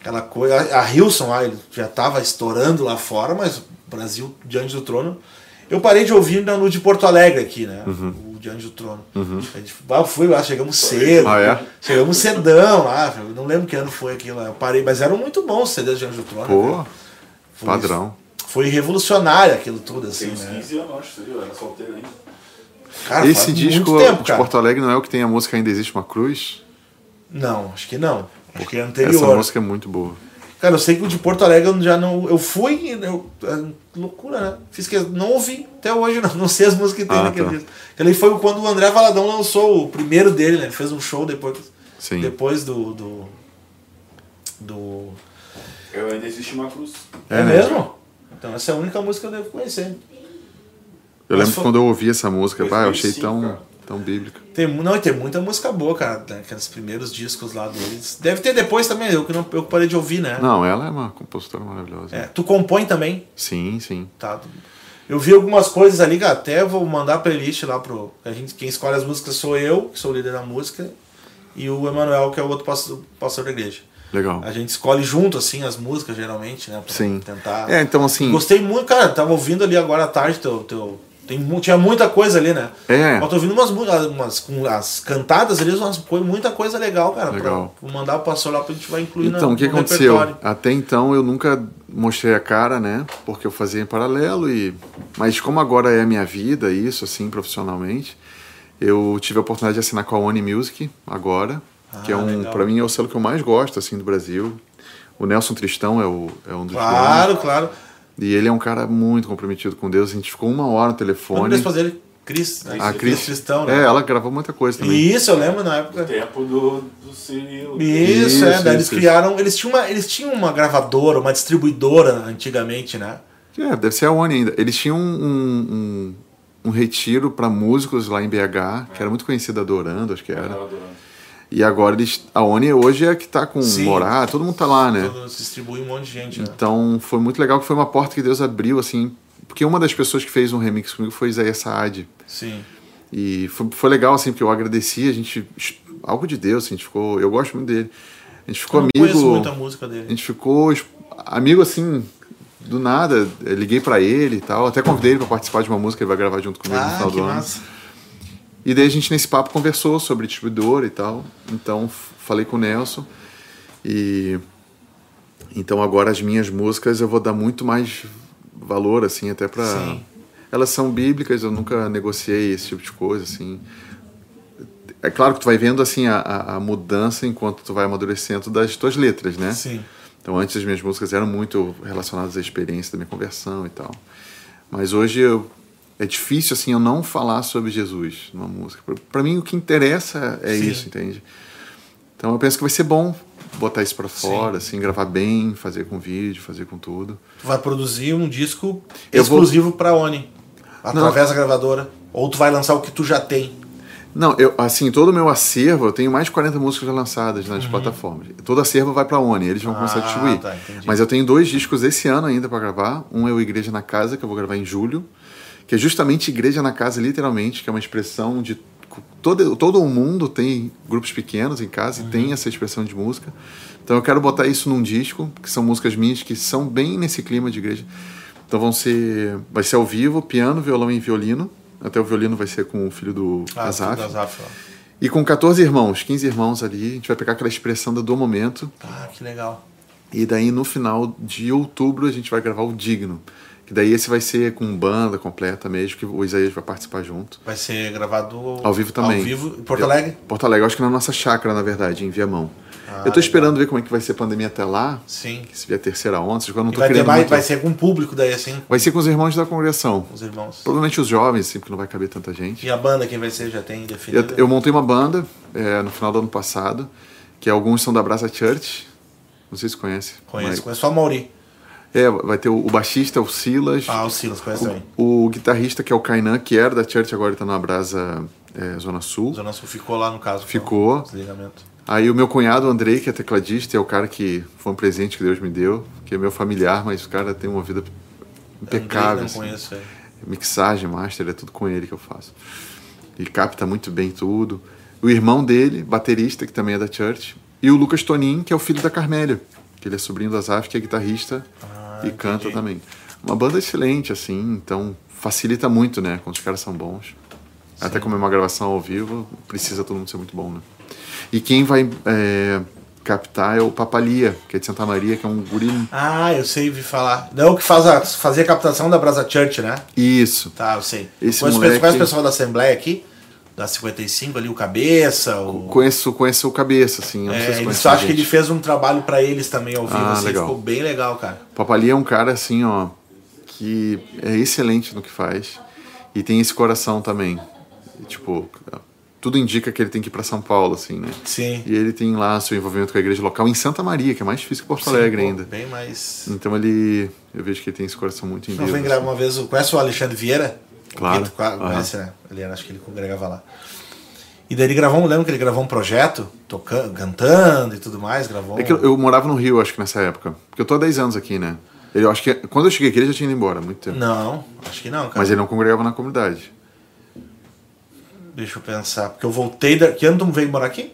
aquela coisa. A, a Hilson lá, ele já estava estourando lá fora, mas o Brasil diante do trono. Eu parei de ouvir no, no de Porto Alegre aqui, né? Uhum. Diante do Trono. A gente ah, fui lá, chegamos cedo. Ah, é? Chegamos cedão lá. Não lembro que ano foi aquilo lá. Eu parei, mas eram muito bons os CDs Diante do Trono. Pô. Foi- padrão. Foi revolucionário aquilo tudo, assim, Tem uns né? 15 anos, acho, seria, era solteiro ainda. Cara, Esse disco muito tempo, de cara. Porto Alegre não é o que tem a música Ainda Existe uma Cruz? Não, acho que não. Acho que é anterior. Essa música é muito boa. Cara, eu sei que o de Porto Alegre eu já não. Eu fui e eu, é, loucura, né? Fiz que não ouvi até hoje, não, não sei as músicas que tem Ah, naquele tá. disco. Aquele foi quando o André Valadão lançou o primeiro dele, né? Ele fez um show depois, Sim. depois do. do. do- Eu ainda existe uma cruz. É, É, né? mesmo? Então essa é a única música que eu devo conhecer. Eu Mas lembro foi- quando eu ouvi essa música, pá, eu achei 2005, tão, cara. Tão bíblica. Tem, não, tem muita música boa, cara, né? aqueles primeiros discos lá deles. Deve ter depois também, eu que não eu parei de ouvir, né? Não, ela é uma compositora maravilhosa. É, tu compõe também, Sim, sim. Tá. Eu vi algumas coisas ali até vou mandar a playlist lá pro. A gente, quem escolhe as músicas sou eu, que sou o líder da música, e o Emanuel, que é o outro pastor, pastor da igreja. Legal. A gente escolhe junto, assim, as músicas, geralmente, né? Pra Sim. tentar. É, então assim. Gostei muito, cara. Tava ouvindo ali agora à tarde teu. teu tem, tinha muita coisa ali, né? É. Eu tô ouvindo umas, umas com as cantadas ali, umas, coi- muita coisa legal, cara. pra- Legal. Vou mandar o pastor lá pra gente vai incluir na- Então, o que aconteceu? repertório. Até então eu nunca mostrei a cara, né? Porque eu fazia em paralelo e mas como agora é a minha vida isso assim profissionalmente, eu tive a oportunidade de assinar com a Oni Music agora que é Ah, um, para mim é o selo que eu mais gosto assim do Brasil. O Nelson Tristão é, o, é um dos Claro, donos. claro. E ele é um cara muito comprometido com Deus. A gente ficou uma hora no O telefone. esposa dele? Cris. né? A Cris, Cristão, né? É, ela gravou muita coisa também. Isso, eu lembro na época. Tempo do, do Cirilo. Isso, é. Isso, Daí eles isso, criaram. Eles tinham, uma, eles tinham uma gravadora, uma distribuidora antigamente, né? É, deve ser a ONI ainda. Eles tinham um, um, um retiro para músicos lá em BH, que era muito conhecido adorando, acho que Eu era. tava adorando. E agora eles. A ONI hoje é a que tá com Sim. Morá, todo mundo tá lá, né? Todos distribuem um monte de gente, né? Então foi muito legal que foi uma porta que Deus abriu, assim. Porque uma das pessoas que fez um remix comigo foi Isaías Saad. Sim. E foi, foi legal, assim, porque eu agradeci, a gente. Algo de Deus, assim, a gente ficou. Eu gosto muito dele. A gente ficou eu não conheço amigo. muito a música A dele. gente ficou amigo assim, do nada. Eu liguei pra ele e tal. Até convidei ele pra participar de uma música que ele vai gravar junto comigo no Ah, final que do ano. E daí a gente nesse papo conversou sobre distribuidora e tal. Então falei com o Nelson. E então agora as minhas músicas eu vou dar muito mais valor assim até Sim. elas são bíblicas, eu nunca negociei esse tipo de coisa assim. É claro que tu vai vendo assim a, a, a mudança enquanto tu vai amadurecendo das tuas letras, né? Sim. Então antes as minhas músicas eram muito relacionadas à experiência da minha conversão e tal. Mas hoje eu, é difícil assim eu não falar sobre Jesus numa música. Pra mim o que interessa é Sim. isso, entende? Então eu penso que vai ser bom botar isso pra fora, assim, gravar bem, fazer com vídeo, fazer com tudo. Tu vai produzir um disco Eu vou- exclusivo pra Oni. Através da gravadora. Ou tu vai lançar o que tu já tem. Não, eu assim, todo o meu acervo, eu tenho mais de 40 músicas já lançadas nas plataformas. Todo acervo vai pra Oni, eles vão começar a Uhum. Ah, distribuir. tá. Mas eu tenho dois discos esse ano ainda pra gravar. Um é o Igreja na Casa, que eu vou gravar em julho, que é justamente Igreja na Casa, literalmente, que é uma expressão de todo, todo mundo tem grupos pequenos em casa Uhum. e tem essa expressão de música. Então eu quero botar isso num disco, que são músicas minhas que são bem nesse clima de igreja. Então vão ser, vai ser ao vivo, piano, violão e violino. Até o violino vai ser com o filho do Ah, Azaf. Azaf. E com 14 irmãos, 15 irmãos ali, a gente vai pegar aquela expressão do momento. Ah, que legal. E daí no final de outubro a gente vai gravar o Digno. Que daí esse vai ser com banda completa mesmo, que o Isaías vai participar junto. Vai ser gravado Ao vivo também. Ao vivo em Porto Alegre? Porto Alegre, acho que na nossa chácara, na verdade, em Viamão. Ah, eu tô esperando ver como é que vai ser a pandemia até lá, Sim. se vier a terceira onda, eu não E tô vai, ter mais, muito. vai ser com o público daí, assim, Vai ser com os irmãos da congregação. os irmãos. Provavelmente os jovens, assim, porque não vai caber tanta gente. E a banda, quem vai ser, já tem Eu, definido? eu montei uma banda é, no final do ano passado, que alguns são da Brasa Church. Não sei se conhece. Conheço, mas- conheço só o Mauri. É, vai ter o, o baixista, o Silas. Ah, o Silas, conhece também. O, o guitarrista, que é o Kainan, que era da Church, agora ele tá na Brasa é, Zona Sul. Zona Sul ficou lá no caso. Ficou. Desligamento. Aí o meu cunhado, o Andrei, que é tecladista, é o cara que foi um presente que Deus me deu, que é meu familiar, mas o cara tem uma vida impecável. Andrei, não assim. conheço ele. Mixagem, master, é tudo com ele que eu faço. E capta muito bem tudo. O irmão dele, baterista, que também é da Church. E o Lucas Tonin, que é o filho da Carmélia, que ele é sobrinho do Azaf, que é guitarrista Ah, e canta entendi. também. Uma banda excelente, assim, então facilita muito, né? Quando os caras são bons. Até como é uma gravação ao vivo, precisa todo mundo ser muito bom, né? E quem vai é, captar é o Papalia, que é de Santa Maria, que é um guri. Ah, eu sei, vi falar. Não é o que faz a, fazia a captação da Brasa Church, né? Isso. Tá, eu sei. Esse moleque- conheço o pessoal da Assembleia aqui, da 55 ali, o Cabeça, o... Conheço, conheço o Cabeça, assim. Não É, eles acho que ele fez um trabalho pra eles também ao vivo, Ah, assim, legal. ficou bem legal, cara. O Papali é um cara assim, ó, que é excelente no que faz e tem esse coração também. E, tipo, tudo indica que ele tem que ir para São Paulo, assim, né? Sim. E ele tem lá seu envolvimento com a igreja local em Santa Maria, que é mais difícil que Porto Alegre Sim, pô, ainda. Bem mais. Então ele, eu vejo que ele tem esse coração muito em Não Deus. vem assim. gravar uma vez. Conhece o Alexandre Vieira? Claro. O Vitor, claro, Aham. Conhece, né? Ele era, acho que ele congregava lá. E daí ele gravou, lembra que ele gravou um projeto, tocando, cantando e tudo mais, gravou. É que eu, eu morava no Rio, acho que nessa época. Porque eu tô há 10 anos aqui, né? Ele, eu acho que quando eu cheguei aqui ele já tinha ido embora muito tempo. Não, acho que não, cara. Mas ele não congregava na comunidade. Deixa eu pensar. Porque eu voltei. Da... Que ano tu veio morar aqui?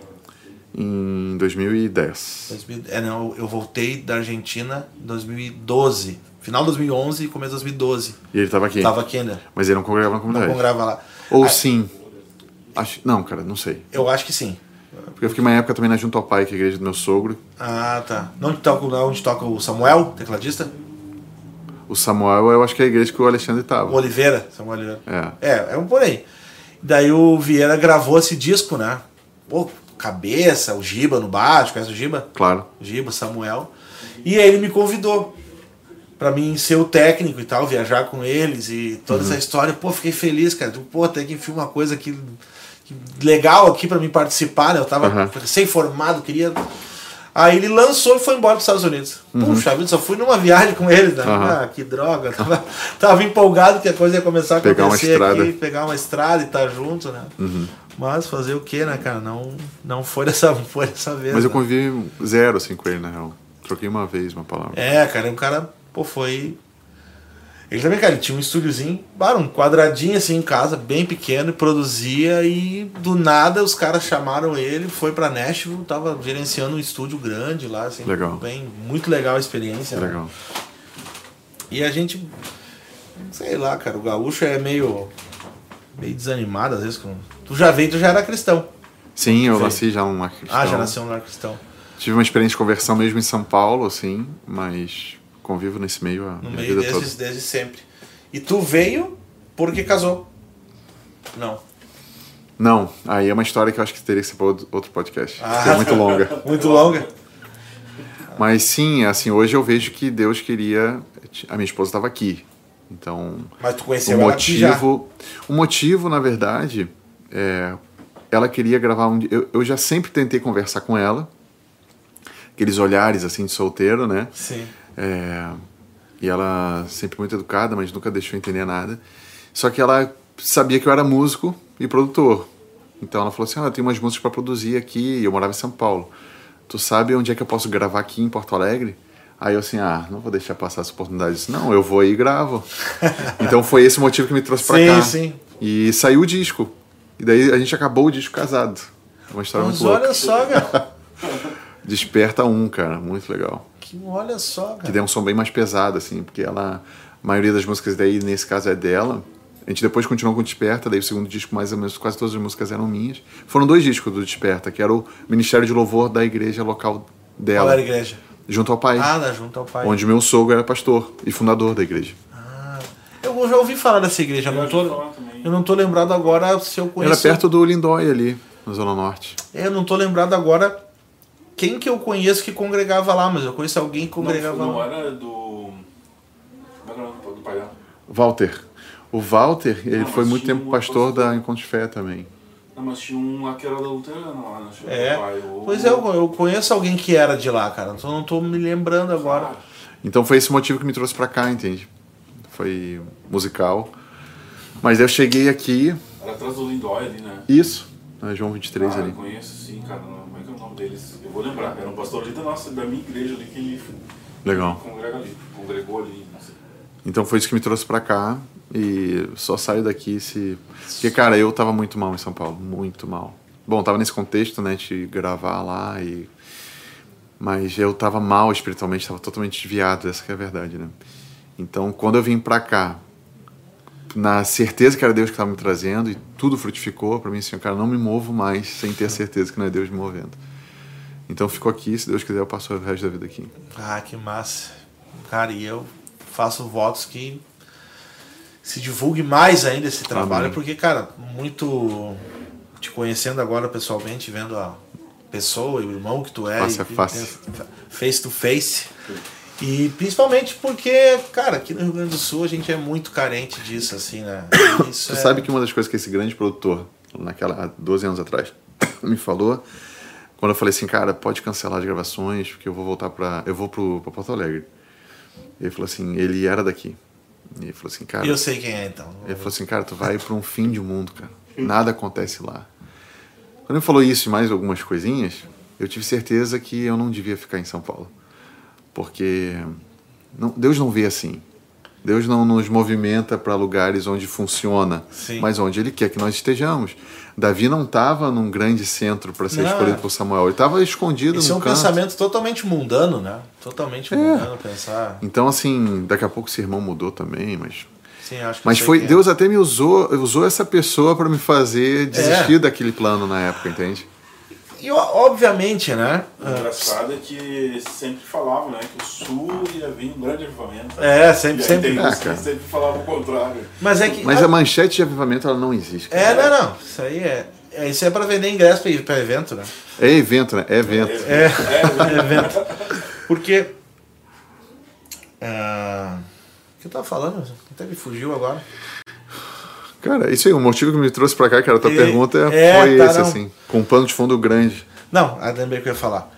Em 2010. 2000 É, não, eu voltei da Argentina em 2012. Final de 2011 e começo de 2012. E ele tava aqui. Tava aqui ainda. Mas ele não congregava na Não comunidade. congregava lá. Ou Ah, sim. Acho, não, cara, não sei. Eu acho que sim. Porque eu fiquei uma época também na Junto ao Pai, que é a igreja do meu sogro. Ah, tá. Onde toca, onde toca o Samuel, tecladista? O Samuel, eu acho que é a igreja que o Alexandre O tava. Oliveira. Samuel Oliveira. É. É, é um por aí. Daí o Vieira gravou esse disco, né? Pô, cabeça, o Giba no baixo, conhece o Giba? Claro. Giba, Samuel. E aí ele me convidou pra mim ser o técnico e tal, viajar com eles e toda Uhum. essa história. Pô, fiquei feliz, cara. Tipo, Pô, tem que enfim uma coisa que, que legal aqui pra mim participar, né? Eu tava Aham. recém-formado, queria. Aí ele lançou e foi embora pros Estados Unidos. Puxa vida, só fui numa viagem com ele, né? Uhum. Ah, que droga. Tava, tava empolgado que a coisa ia começar a Pegar uma acontecer estrada. aqui, pegar uma estrada e estar junto, né? Uhum. Mas fazer o que, né, cara? Não, não foi dessa, foi dessa vez. Mas eu né? convivi zero assim com ele, na real. Troquei uma vez uma palavra. É, cara, o cara, pô, foi. Ele também, cara, ele tinha um estúdiozinho, um quadradinho assim em casa, bem pequeno, e produzia e do nada os caras chamaram ele, foi pra Nashville, tava gerenciando um estúdio grande lá, assim. Legal. Bem, muito legal a experiência. né? Legal. E a gente, sei lá, cara, o gaúcho é meio meio desanimado às vezes com Tu já veio, tu já era cristão. Sim, eu nasci já num lar cristão. Ah, já nasceu um lar cristão. Tive uma experiência de conversão mesmo em São Paulo, assim, mas convivo nesse meio a No minha meio vida desde, toda. desde sempre. E tu veio porque casou. Não. Não, aí é uma história que eu acho que teria que ser para outro podcast. Ah. é muito longa. Muito longa. Mas sim, assim, hoje eu vejo que Deus queria. A minha esposa estava aqui. Então, Mas tu o conheceu já. motivo, o motivo, na verdade, é, ela queria gravar um. Eu, eu já sempre tentei conversar com ela, aqueles olhares assim de solteiro, né? Sim. É, e ela sempre muito educada, mas nunca deixou entender nada. Só que ela sabia que eu era músico e produtor. Então ela falou assim: ah, eu tenho umas músicas para produzir aqui. Eu morava em São Paulo. Tu sabe onde é que eu posso gravar aqui em Porto Alegre? Aí eu assim, ah, não vou deixar passar essa oportunidade. Disse, não, eu vou aí e gravo. então foi esse motivo que me trouxe pra Sim, cá. sim. E saiu o disco. E daí a gente acabou o disco casado. É uma história Mas muito louca. olha só, cara. Desperta um, cara, muito legal. Que, olha só, Que cara. tem um som bem mais pesado, assim, porque ela. A maioria das músicas daí, nesse caso, é dela. A gente depois continuou com o Desperta, daí o segundo disco, mais ou menos, quase todas as músicas eram minhas. Foram dois discos do Desperta, que era o Ministério de Louvor da igreja local dela, Qual era a igreja? junto ao pai, Ah, da junto ao pai. onde meu sogro era pastor e fundador da igreja. Ah, eu já ouvi falar dessa igreja. Eu não, tô, eu não tô lembrado agora se eu conheço. Era perto do Lindóia ali, na Zona Norte. Eu não tô lembrado agora quem que eu conheço que congregava lá, mas eu conheço alguém que Não, congregava não lá. era do. Como é que era o nome do pai dela? Walter. O Walter, ele Não, foi muito tempo um pastor pastor. da Encontro de Fé também. Não, mas tinha um lá que era da Luterana lá, né? Acho que É. era o pai, Pois é, eu, eu conheço alguém que era de lá, cara. Só não tô me lembrando agora. Então foi esse motivo que me trouxe pra cá, entende? Foi musical. Mas eu cheguei aqui, Era atrás do Lindóia ali, né? isso, na João 23 ah, ali. eu conheço sim, cara. Não- Como é que é o nome deles? Vou lembrar. Era um pastor ali da nossa, da minha igreja ali que ele Legal. congrega ali. Congregou ali, não sei. Então foi isso que me trouxe pra cá e só saio daqui se. Porque, cara, eu tava muito mal em São Paulo, muito mal. Bom, tava nesse contexto, né, de gravar lá e. Mas eu tava mal espiritualmente, tava totalmente desviado, essa que é a verdade, né? Então, quando eu vim pra cá, na certeza que era Deus que estava me trazendo e tudo frutificou para mim assim, cara, não me movo mais sem ter a certeza que não é Deus me movendo. Então fico aqui, se Deus quiser eu passo o resto da vida aqui. Ah, que massa. Cara, e eu faço votos que se divulgue mais ainda esse trabalho, Amém. porque, cara, muito te conhecendo agora pessoalmente, vendo a pessoa e o irmão que tu é, Face a face. face to face. E principalmente porque, cara, aqui no Rio Grande do Sul a gente é muito carente disso, assim, né? Isso Você é- sabe que uma das coisas que esse grande produtor, naquela há 12 anos atrás, me falou, quando eu falei assim, cara, pode cancelar as gravações, porque eu vou voltar para eu vou pro pra Porto Alegre. Ele falou assim, ele era daqui. E ele falou assim, cara, Eu sei quem é, então. ele falou assim, cara, tu vai para um fim de mundo, cara. Nada acontece lá. Quando ele falou isso e mais algumas coisinhas, eu tive certeza que eu não devia ficar em São Paulo. Porque não- Deus não vê assim. Deus não nos movimenta para lugares onde funciona, Sim. mas onde Ele quer que nós estejamos. Davi não estava num grande centro para ser Não. escolhido por Samuel. Ele estava escondido Esse é no um canto. pensamento totalmente mundano, né? Totalmente mundano pensar. Então, assim, daqui a pouco esse irmão mudou também, mas Sim, acho que Mas foi é. Deus até me usou, usou essa pessoa para me fazer desistir É. daquele plano na época, entende? E obviamente, né? O engraçado é que sempre falavam, né? Que o Sul ia vir um grande avivamento. É, sempre, E aí sempre. tem Ah, sempre falavam o contrário. Mas é que. Mas a manchete de avivamento ela não existe. É, não, não. Isso aí é. É, isso é pra vender ingresso pra, pra evento, né? É evento, né? É evento. É, é evento. Porque. ah, o que eu tava falando? Até me fugiu agora. Cara, isso aí, o motivo que me trouxe pra cá, cara, a tua E- pergunta é, foi tá, esse, não. assim. Com um pano de fundo grande. Não, ah, lembrei que eu ia falar.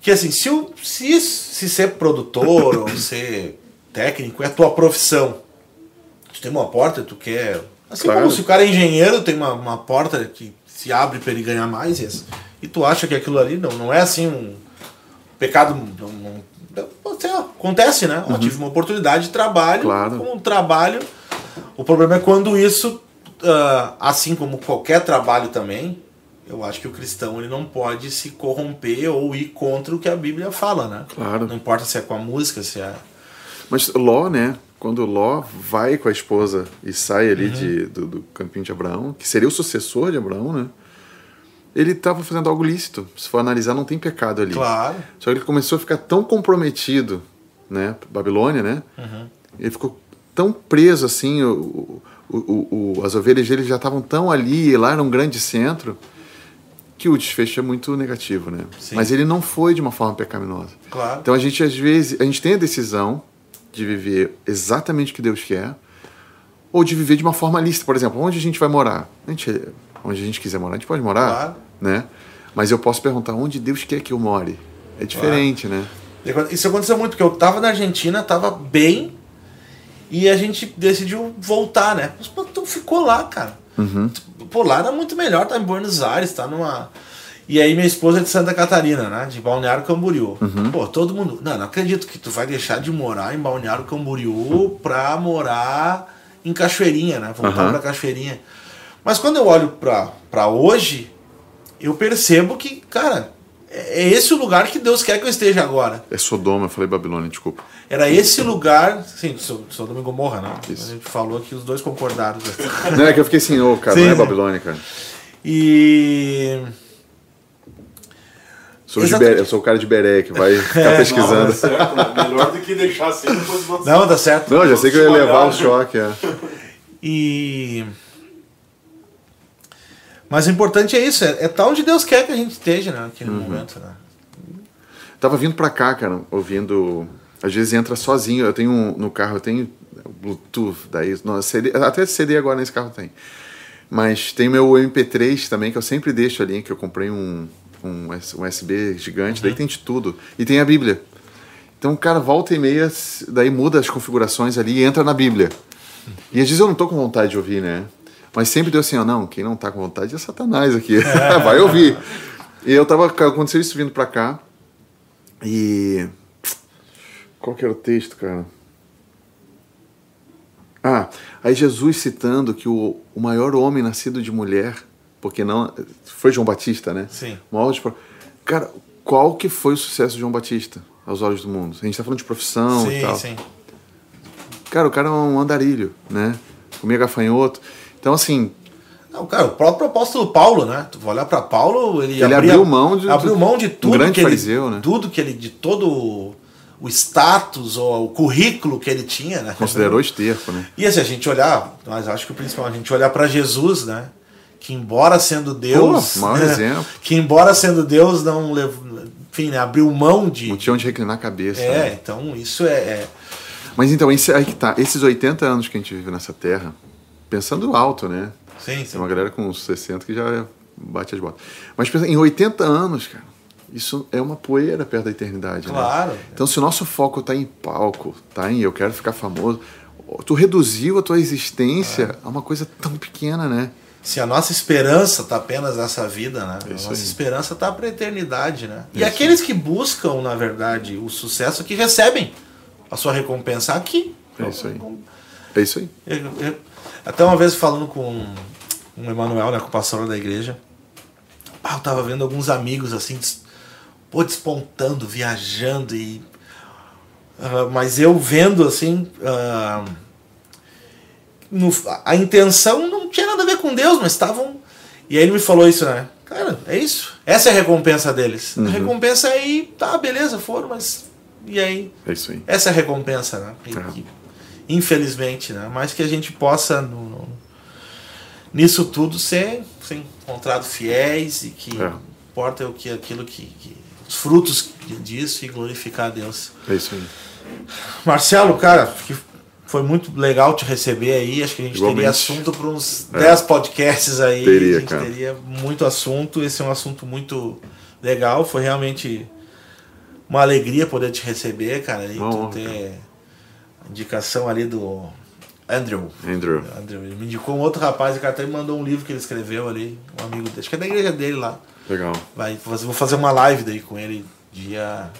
Que assim, se, o, se, se ser produtor ou ser técnico é a tua profissão. Tu tem uma porta, tu quer. Assim Claro. como se o cara é engenheiro, tem uma, uma porta que se abre para ele ganhar mais, e, essa- e tu acha que aquilo ali não, não é assim um pecado. Não, não- pode ser, acontece, né? Eu tive uma oportunidade de trabalho, Claro. como um trabalho. O problema é quando isso, ah, assim como qualquer trabalho também, eu acho que o cristão ele não pode se corromper ou ir contra o que a Bíblia fala, né? Claro. Não importa se é com a música, se é. Mas Ló, né? Quando Ló vai com a esposa e sai Uhum. ali de, do, do campinho de Abraão, que seria o sucessor de Abraão, né? Ele estava fazendo algo lícito. Se for analisar, não tem pecado ali. Claro. Só que ele começou a ficar tão comprometido, né? Babilônia, né? Uhum. Ele ficou tão preso assim, o, o, o, as ovelhas dele já estavam tão ali, lá era um grande centro, que o desfecho é muito negativo, né? Sim. Mas ele não foi de uma forma pecaminosa. Claro. Então a gente às vezes, a gente tem a decisão de viver exatamente o que Deus quer, ou de viver de uma forma lícita, por exemplo, onde a gente vai morar? A gente, onde a gente quiser morar, a gente pode morar, Claro. né? Mas eu posso perguntar onde Deus quer que eu more. É diferente, né? Isso aconteceu muito, porque eu tava na Argentina, tava bem, e a gente decidiu voltar, né? Mas tu ficou lá, cara. Pô, lá era muito melhor, tá em Buenos Aires, tá numa. E aí minha esposa é de Santa Catarina, né? De Balneário Camboriú. Pô, todo mundo. Não, não acredito que tu vai deixar de morar em Balneário Camboriú pra morar em Cachoeirinha, né? Voltar Aham. pra Cachoeirinha. Mas quando eu olho pra, pra hoje, eu percebo que, cara, é é esse o lugar que Deus quer que eu esteja agora. É Sodoma, eu falei Babilônia, desculpa. Era esse lugar. Sim, sou, sou do Gomorra, né? Isso. A gente falou que os dois concordaram. Não, é que eu fiquei assim, ô, cara, Sim, não é. Babilônia, cara. E. Sou. Beré, eu sou o cara de Beré que vai ficar Não, pesquisando. é certo, né? Melhor do que deixar assim depois Não, dá certo. Não, já sei que eu ia levar um Olhar. choque, é. E. Mas o importante é isso, é, é tá onde Deus quer que a gente esteja, né? Naquele Uhum. momento, né? Tava vindo pra cá, cara, ouvindo. Às vezes entra sozinho. Eu tenho um- no carro, eu tenho Bluetooth, daí. Não, CD, até CD agora nesse carro tem. Mas tem meu MP3 também, que eu sempre deixo ali, que eu comprei um, um um USB gigante, daí tem de tudo. E tem a Bíblia. Então, cara, volta e meia, daí muda as configurações ali e entra na Bíblia. E às vezes eu não tô com vontade de ouvir, né? Mas sempre deu assim, ó, não, quem não tá com vontade é Satanás aqui. Vai ouvir. E eu tava, aconteceu isso vindo pra cá. E. Qual que era o texto, cara? Ah, aí Jesus citando que o, o maior homem nascido de mulher, porque não. Foi João Batista, né? Sim. Maior de Cara, qual que foi o sucesso de João Batista aos olhos do mundo? A gente tá falando de profissão e sim, tal. sim. Cara, o cara é um andarilho, né? Comia gafanhoto. Então, assim, Não, cara, o próprio apóstolo Paulo, né? Tu vai olhar pra Paulo, ele, Ele abria- abriu mão de- abriu mão de um tudo grande que ele, fariseu, né? tudo que ele de todo o- status ou o currículo que ele tinha, né? considerou esterco, né? E assim, a gente olhar, mas acho que o principal, a gente olhar para Jesus, né? Que embora sendo Deus, Pô, maior né? exemplo. que embora sendo Deus não levou, enfim, né? abriu mão de Não tinha onde reclinar a cabeça. É, né? então isso é, é- Mas então, esse, aí que tá. Esses 80 anos que a gente vive nessa terra, pensando alto, né? sim, sim. Tem uma galera com uns 60 que já bate as botas. Mas pensa, em 80 anos, cara, isso é uma poeira perto da eternidade, né? Claro. Então, se o nosso foco tá em palco, tá em eu quero ficar famoso, tu reduziu a tua existência É. a uma coisa tão pequena, né? Se a nossa esperança tá apenas nessa vida, né? A Isso nossa aí. esperança tá para eternidade, né? E Isso aqueles que buscam, na verdade, o sucesso que recebem a sua recompensa aqui. É isso aí. É isso aí. Eu- eu- até uma vez falando com um Emanuel, né, com o pastor da igreja, ah, eu tava vendo alguns amigos assim, pô, despontando, viajando e. ah, mas eu vendo assim. ah, no- a intenção não tinha nada a ver com Deus, mas estavam. E aí ele me falou isso, né? Cara, é isso. Essa é a recompensa deles. A recompensa é aí, tá, beleza, foram, mas. E aí? É isso aí. Essa é a recompensa, né? E- É. infelizmente, né? Mas que a gente possa no- no- nisso tudo ser, ser encontrado fiéis e que É. importa o que aquilo que, que os frutos disso e glorificar a Deus. É isso aí. Marcelo, cara, que foi muito legal te receber aí. Acho que a gente Igualmente. teria assunto para uns É. 10 podcasts aí. Teria, a gente cara. teria muito assunto. Esse é um assunto muito legal. Foi realmente uma alegria poder te receber, cara. E Uma tu ter a indicação ali do Andrew. Andrew. Andrew. Ele me indicou um outro rapaz, o cara até me mandou um livro que ele escreveu ali, um amigo dele. Acho que é da igreja dele lá. Legal. Vai, fazer- vou fazer uma live daí com ele dia.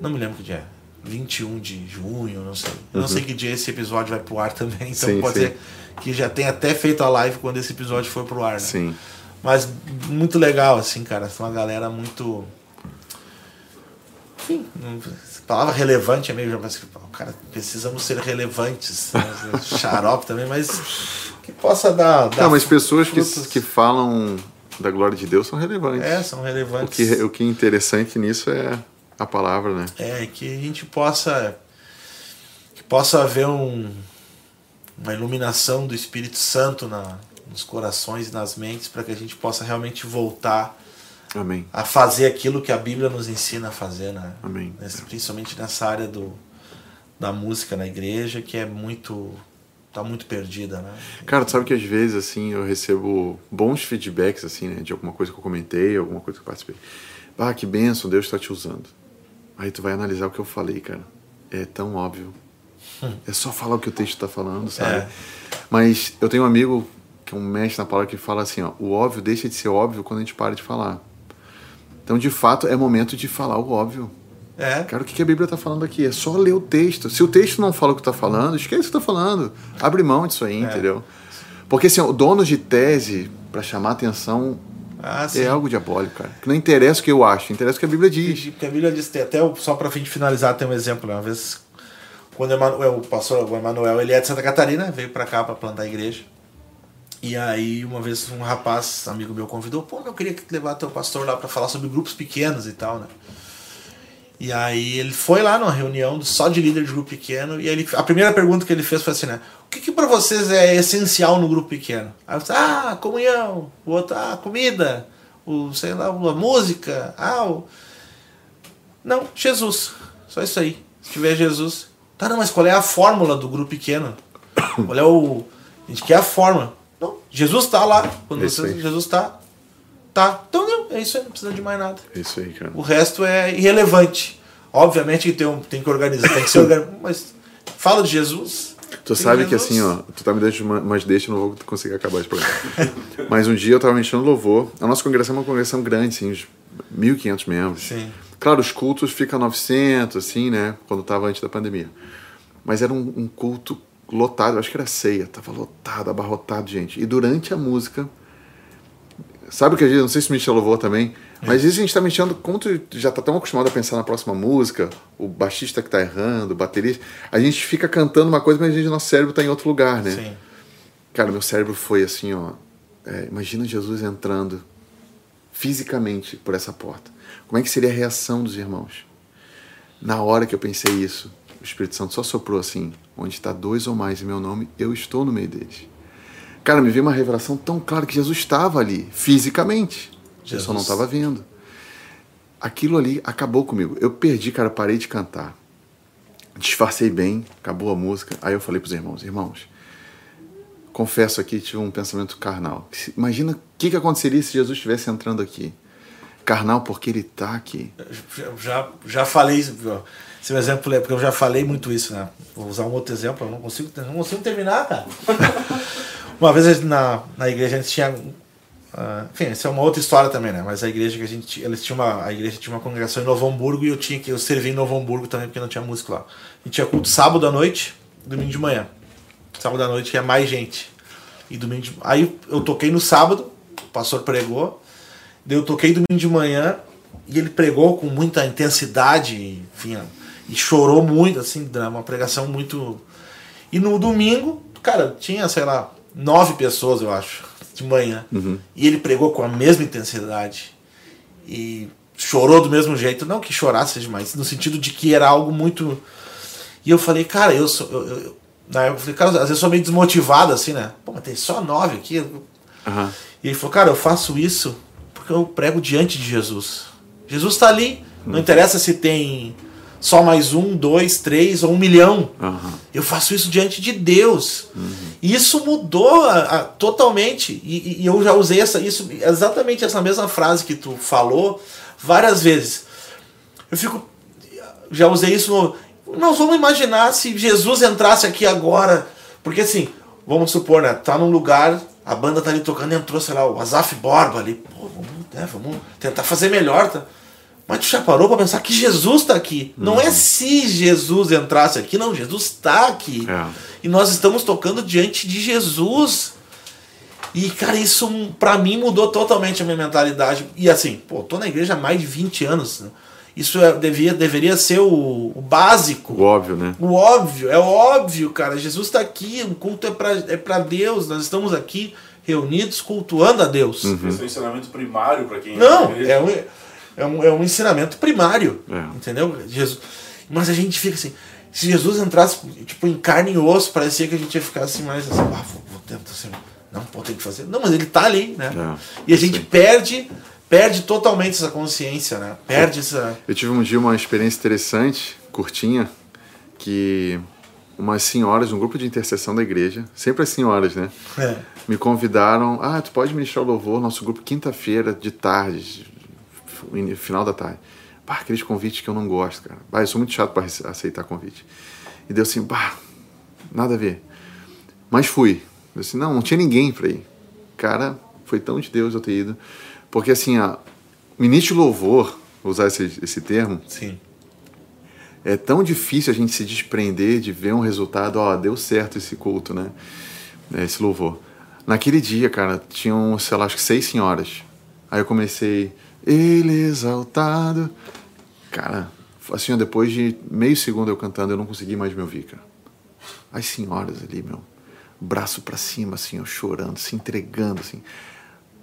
Não me lembro que dia é. 21 de junho, não sei. Eu não sei que dia esse episódio vai pro ar também, então Uhum. Sim, pode sim. ser que já tenha até feito a live quando esse episódio for pro ar, né? Sim. Mas muito legal, assim, cara. Uma galera muito. Enfim, palavra relevante é meio já mas, cara, precisamos ser relevantes. Né? Xarope também, mas que possa dar. dar Não, mas pessoas que, que falam da glória de Deus são relevantes. É, são O relevantes. que, o que é interessante nisso é a palavra, né? É, que a gente possa que possa haver um, uma iluminação do Espírito Santo na, nos corações e nas mentes para que a gente possa realmente voltar Amém. a fazer aquilo que a Bíblia nos ensina a fazer, né? Amém. Principalmente nessa área do, da música na igreja que é muito tá muito perdida, né? Cara, tu sabe que às vezes, assim, eu recebo bons feedbacks, assim, né? De alguma coisa que eu comentei, alguma coisa que eu participei. Ah, que benção, Deus está te usando. Aí tu vai analisar o que eu falei, cara. É tão óbvio. É só falar o que o texto está falando, sabe? É. Mas eu tenho um amigo que é um mestre na palavra que fala assim, ó. O óbvio deixa de ser óbvio quando a gente para de falar. Então, de fato, é momento de falar o óbvio. É, Cara, o que a Bíblia está falando aqui? É só ler o texto. Se o texto não fala o que está falando, esquece o que está falando. Abre mão disso aí, entendeu? Porque assim, o dono de tese, para chamar atenção, ah, é algo diabólico, cara. Que não interessa o que eu acho, interessa o que a Bíblia diz. Porque a Bíblia diz, tem até só para fim de finalizar, tem um exemplo. né? Uma vez, quando o, Emanuel, o pastor o Emanuel, ele é de Santa Catarina, veio para cá para plantar a igreja. E aí, uma vez, um rapaz, amigo meu, convidou: pô, eu queria levar teu pastor lá para falar sobre grupos pequenos e tal, né? E aí, ele foi lá numa reunião só de líder de grupo pequeno. E ele, a primeira pergunta que ele fez foi assim, né? O que, que para vocês é essencial no grupo pequeno? Aí eu disse, ah, comunhão. O outro, ah, comida. O, sei lá, a música. Ah, o. Não, Jesus. Só isso aí. Se tiver Jesus. Tá, não, mas qual é a fórmula do grupo pequeno? Qual é o. A gente quer a fórmula. Não, Jesus tá lá. Quando É você, aí. Jesus tá. Tá. Então não, é isso aí, não precisa de mais nada. É isso aí, cara. O resto é irrelevante. Obviamente que tem, um, tem que organizar, tem que ser organizado. Mas fala de Jesus. Tu sabe que Jesus. assim, ó, tu tá me dando uma- umas deixas, eu não vou conseguir acabar esse programa. Mas um dia eu tava mexendo louvor. A nossa congregação é uma congregação grande, assim, uns 1.500 membros. Sim. Claro, os cultos ficam 900, assim, né? Quando tava antes da pandemia. Mas era um, um culto lotado, acho que era ceia. Tava lotado, abarrotado, gente. E durante a música. Sabe o que a gente, não sei se mexe louvor também, mas vezes a gente tá mexendo, como tu já tá tão acostumado a pensar na próxima música, o baixista que tá errando, o baterista, a gente fica cantando uma coisa, mas a gente, nosso cérebro tá em outro lugar, né? Sim. Cara, meu cérebro foi assim, ó. é, imagina Jesus entrando fisicamente por essa porta. Como é que seria a reação dos irmãos? Na hora que eu pensei isso, o Espírito Santo só soprou assim: onde está dois ou mais em meu nome, eu estou no meio deles. Cara, me veio uma revelação tão clara que Jesus estava ali, fisicamente. Eu Jesus. só não estava vendo. Aquilo ali acabou comigo. Eu perdi, cara, parei de cantar. Disfarcei bem, acabou a música. Aí eu falei para os irmãos: irmãos, confesso aqui, tive um pensamento carnal. Imagina o que, que aconteceria se Jesus estivesse entrando aqui. Carnal, porque ele está aqui. Eu já, já falei, esse é um exemplo é porque eu já falei muito isso, né? Vou usar um outro exemplo, eu não consigo, não consigo terminar, cara. uma vez na, na igreja a gente tinha. ah, enfim, essa é uma outra história também, né? Mas a igreja que a gente eles tinham uma, a igreja tinha uma congregação em Novo Hamburgo e eu tinha que eu servi em Novo Hamburgo também porque não tinha música lá. Gente tinha culto sábado à noite, domingo de manhã. Sábado à noite ia mais gente. E domingo de... Aí eu toquei no sábado, o pastor pregou. Daí eu toquei domingo de manhã e ele pregou com muita intensidade, enfim, e chorou muito, assim, uma pregação muito. E no domingo, cara, tinha, sei lá, nove pessoas, eu acho, de manhã. E ele pregou com a mesma intensidade. E chorou do mesmo jeito. Não que chorasse demais, no sentido de que era algo muito. E eu falei, cara, eu sou. Eu, eu- Daí eu falei, cara, às vezes eu sou meio desmotivado assim, né? Pô, mas tem só nove aqui. Aham. E ele falou, cara, eu faço isso porque eu prego diante de Jesus. Jesus está ali, não interessa se tem só mais um, dois, três ou um milhão. Aham. Eu faço isso diante de Deus. E isso mudou a- a- totalmente. E, e- eu já usei essa, isso, exatamente essa mesma frase que tu falou várias vezes. Eu fico. Já usei isso no. Nós vamos imaginar se Jesus entrasse aqui agora. Porque assim, vamos supor, né? Tá num lugar, a banda tá ali tocando entrou, sei lá, o Azaf Borba ali. Pô, vamos, né, vamos tentar fazer melhor, tá? Mas tu já parou pra pensar que Jesus tá aqui. Não é se Jesus entrasse aqui, não, Jesus tá aqui. É. E nós estamos tocando diante de Jesus. E, cara, isso pra mim mudou totalmente a minha mentalidade. E assim, pô, tô na igreja há mais de 20 anos. né? Isso é- devia, deveria ser o, o básico. O óbvio, né? O óbvio, é óbvio, cara. Jesus está aqui, o culto é pra, é pra Deus. Nós estamos aqui reunidos cultuando a Deus. Uhum. Esse é o ensinamento primário para quem Não, na igreja. é um, é, um, é um ensinamento primário. É. Entendeu? Jesus, mas a gente fica assim. Se Jesus entrasse tipo, em carne e osso, parecia que a gente ia ficar assim mais assim, ah, vou, vou tentar assim, não, pô, tem que fazer. Não, mas ele tá ali, né? É, e a gente sim. perde, perde totalmente essa consciência, né? Perde essa. Eu tive um dia uma experiência interessante, curtinha, que umas senhoras, um grupo de intercessão da igreja, sempre as senhoras, né? É. Me convidaram, ah, tu pode ministrar o louvor, nosso grupo, quinta-feira, de tarde, final da tarde. Bah, aqueles convites que eu não gosto, cara. Bah, eu sou muito chato para aceitar convite. E deu assim, bah, nada a ver. Mas fui. Eu assim, não, não tinha ninguém para ir. Cara, foi tão de Deus eu ter ido. Porque assim, a ministro de louvor, vou usar esse, esse termo, Sim. é tão difícil a gente se desprender de ver um resultado, ó, deu certo esse culto, né? É, Esse louvor. Naquele dia, cara, tinham, sei lá, acho que seis senhoras. Aí eu comecei, ele exaltado. Cara, assim, ó, depois de meio segundo eu cantando, eu não consegui mais me ouvir, cara. As senhoras ali, meu, braço pra cima, assim, ó, chorando, se entregando, assim.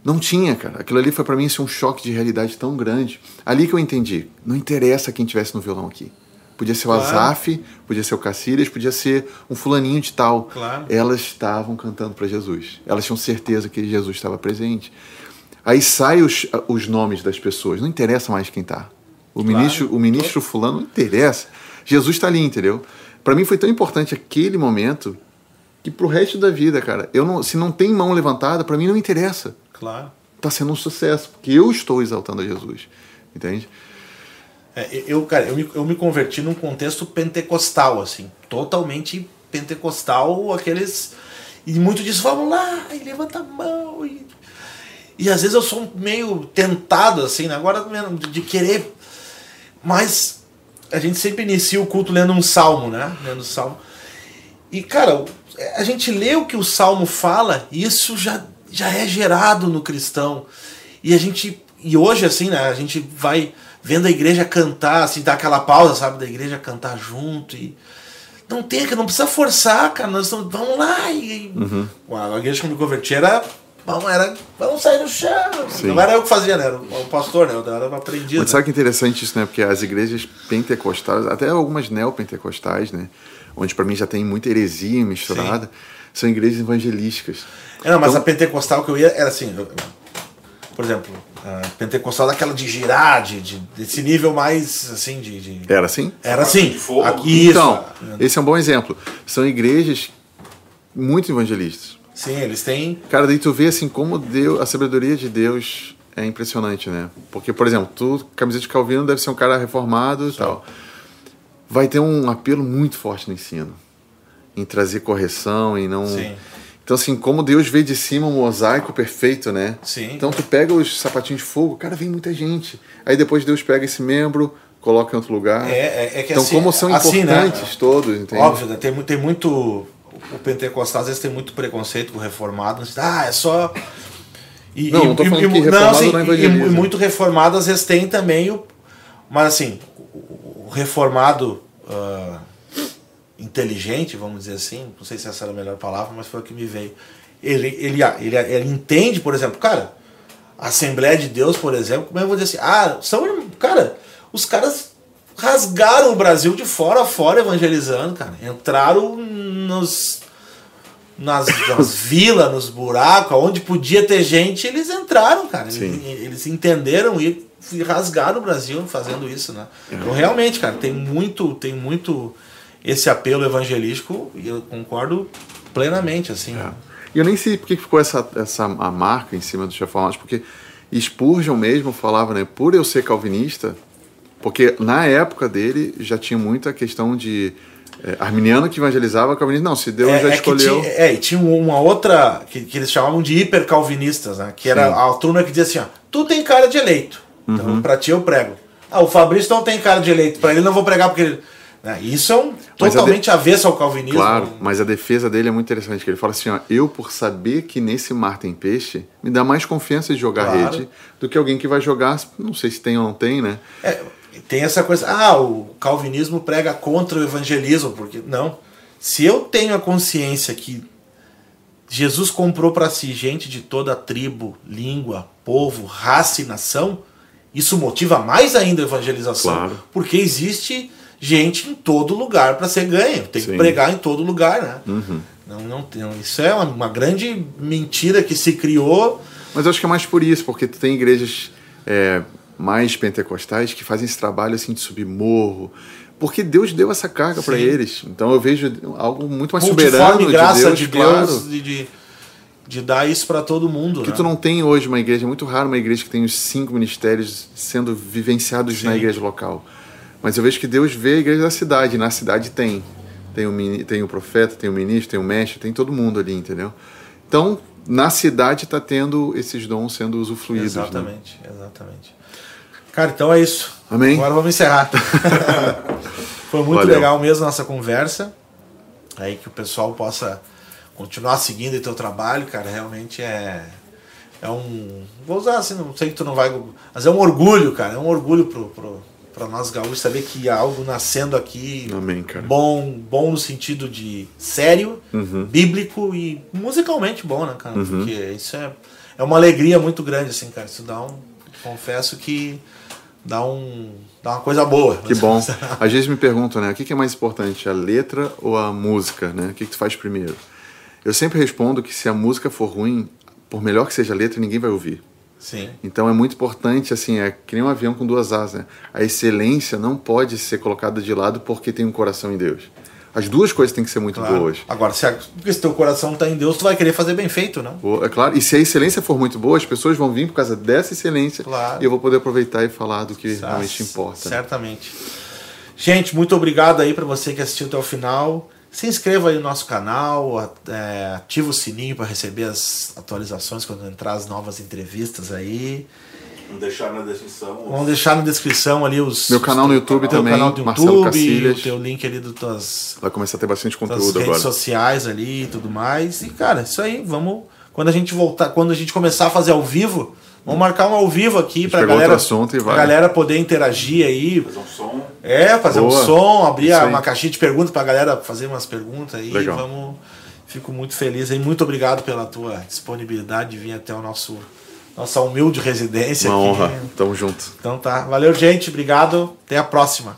Não tinha, cara. Aquilo ali foi pra mim assim, um choque de realidade tão grande. Ali que eu entendi. Não interessa quem tivesse no violão aqui. Podia ser o Claro. Azaf, podia ser o Cacilhas, podia ser um fulaninho de tal. Claro. Elas estavam cantando para Jesus. Elas tinham certeza que Jesus estava presente. Aí saem os, os nomes das pessoas. Não interessa mais quem tá. O Claro. ministro, o ministro fulano não interessa. Jesus está ali, entendeu? Para mim foi tão importante aquele momento que pro resto da vida, cara, eu não, se não tem mão levantada, para mim não interessa Claro. tá sendo um sucesso, porque eu estou exaltando a Jesus. Entende? É, eu, cara, eu me, eu me converti num contexto pentecostal, assim, totalmente pentecostal, aqueles. E muito disso, vamos lá, e levanta a mão. E, e às vezes eu sou meio tentado, assim, né, agora mesmo, de, querer. Mas a gente sempre inicia o culto lendo um salmo, né? Lendo um salmo. E, cara, a gente lê o que o salmo fala, e isso já, já é gerado no cristão. E a gente. E hoje, assim, né? A gente vai vendo a igreja cantar, assim, dá aquela pausa, sabe? Da igreja cantar junto. E. Não tem, não precisa forçar, cara. Nós estamos. Vamos lá. E, a igreja que eu me converti era. Vamos, era, vamos sair do chão. Sim. Não era eu que fazia, né? Era o pastor, né? Eu era um aprendiz. Mas né? sabe que interessante isso, né? Porque as igrejas pentecostais, até algumas neopentecostais, né? Onde para mim já tem muita heresia misturada, são igrejas evangelísticas. É, não, mas Então- a pentecostal que eu ia era assim. eu- por exemplo, a pentecostal daquela de girar, de, de- desse nível mais assim de. de- Era assim? Era assim. Aqui, Então, isso. esse é um bom exemplo. São igrejas muito evangelistas. Sim, eles têm. Cara, daí tu vê assim como Deus, a sabedoria de Deus é impressionante, né? Porque, por exemplo, tu, camiseta de Calvino, deve ser um cara reformado e tal. Vai ter um apelo muito forte no ensino. Em trazer correção e não. Sim. Então, assim, como Deus vê de cima um mosaico perfeito, né? Sim. Então, tu pega os sapatinhos de fogo, cara, vem muita gente. Aí depois Deus pega esse membro, coloca em outro lugar. É, é, é que então, assim, como são assim, né? importantes todos, entende? Óbvio, né? tem, tem muito. O pentecostal às vezes tem muito preconceito com o reformado. assim, Ah, é só. E, Não, não tô falando que reformado assim, não e- evangeliza. e muito reformado às vezes tem também o. Mas assim, o, reformado ah, inteligente, vamos dizer assim, não sei se essa era a melhor palavra, mas foi o que me veio. Ele, ele, ele, ele entende, por exemplo, cara, a Assembleia de Deus, por exemplo, como eu vou dizer assim, ah, são. Cara, os caras rasgaram o Brasil de fora a fora evangelizando, cara. Entraram nos nas, nas vilas, nos buracos, onde podia ter gente, eles entraram, cara. Eles, eles, entenderam e rasgaram o Brasil fazendo isso, né? Então realmente, cara, tem muito, tem muito esse apelo evangelístico e eu concordo plenamente, assim. É. E eu nem sei por que ficou essa, essa a marca em cima do reformados, porque Spurgeon mesmo falava, né, por eu ser calvinista, porque na época dele já tinha muita questão de é, arminiano que evangelizava calvinista. Não, se Deus é, já é escolheu. Tinha, é, e tinha uma outra que, que eles chamavam de hipercalvinistas, né? Que era Sim. a turma que dizia assim: ó, tu tem cara de eleito. Então uhum. pra ti eu prego. Ah, o Fabrício não tem cara de eleito. Pra ele não vou pregar porque ele. É, isso é um totalmente de... avesso ao calvinismo. Claro, mas a defesa dele é muito interessante, que ele fala assim, ó, eu por saber que nesse mar tem peixe, me dá mais confiança de jogar claro. rede do que alguém que vai jogar, não sei se tem ou não tem, né? É, tem essa coisa, ah, o calvinismo prega contra o evangelismo, porque não. Se eu tenho a consciência que Jesus comprou para si gente de toda tribo, língua, povo, raça e nação, isso motiva mais ainda a evangelização, claro. porque existe gente em todo lugar para ser ganho, tem Sim. que pregar em todo lugar, né? Uhum. Não, não, não, isso é uma, uma, grande mentira que se criou. Mas eu acho que é mais por isso, porque tem igrejas é, mais pentecostais que fazem esse trabalho assim de subir morro, porque Deus deu essa carga para eles. Então eu vejo algo muito mais soberano de graça Deus, de Deus claro. de, de, de, dar isso para todo mundo. Que né? tu não tem hoje uma igreja, é muito raro uma igreja que tem os cinco ministérios sendo vivenciados Sim. na igreja local. Mas eu vejo que Deus vê a igreja da cidade, na cidade tem. Tem o, tem o profeta, tem o ministro, tem o mestre, tem todo mundo ali, entendeu? Então, na cidade está tendo esses dons sendo usufruídos. Exatamente, né? exatamente. Cara, então é isso. Amém. Agora vamos encerrar. Foi muito Valeu. legal mesmo a nossa conversa. Aí que o pessoal possa continuar seguindo o teu trabalho, cara, realmente é é um vou usar assim, não sei que tu não vai, mas é um orgulho, cara, é um orgulho pro, pro para nós gaúchos saber que há algo nascendo aqui Amém, cara. bom bom no sentido de sério uhum. bíblico e musicalmente bom né cara uhum. porque isso é é uma alegria muito grande assim cara isso dá um confesso que dá um dá uma coisa boa que bom às vezes me perguntam né o que é mais importante a letra ou a música né o que que tu faz primeiro eu sempre respondo que se a música for ruim por melhor que seja a letra ninguém vai ouvir Sim. Então é muito importante, assim, é que nem um avião com duas asas. Né? A excelência não pode ser colocada de lado porque tem um coração em Deus. As duas coisas têm que ser muito claro. boas. Agora, se, a, porque se teu coração está em Deus, tu vai querer fazer bem feito, não? É claro. E se a excelência for muito boa, as pessoas vão vir por causa dessa excelência. Claro. E eu vou poder aproveitar e falar do que realmente importa. Certamente. Gente, muito obrigado aí para você que assistiu até o final. Se inscreva aí no nosso canal, é, ativa o sininho para receber as atualizações quando entrar as novas entrevistas aí. Vamos deixar na descrição. Vamos deixar na descrição ali os. Meu canal no YouTube canal, também. Canal do Marcelo Cacilhas. O teu link ali do tuas. Vai começar a ter bastante conteúdo redes agora. redes sociais ali e tudo mais. E cara, isso aí, vamos. Quando a gente voltar, quando a gente começar a fazer ao vivo, Vamos marcar um ao vivo aqui para galera, pra galera poder interagir aí. Fazer um som. É, fazer Boa. um som, abrir uma caixinha de perguntas para galera fazer umas perguntas aí. Legal. Vamos. Fico muito feliz aí. Muito obrigado pela tua disponibilidade de vir até o nosso nossa humilde residência. Uma aqui. honra. Tamo junto. Então tá. Valeu, gente. Obrigado. Até a próxima.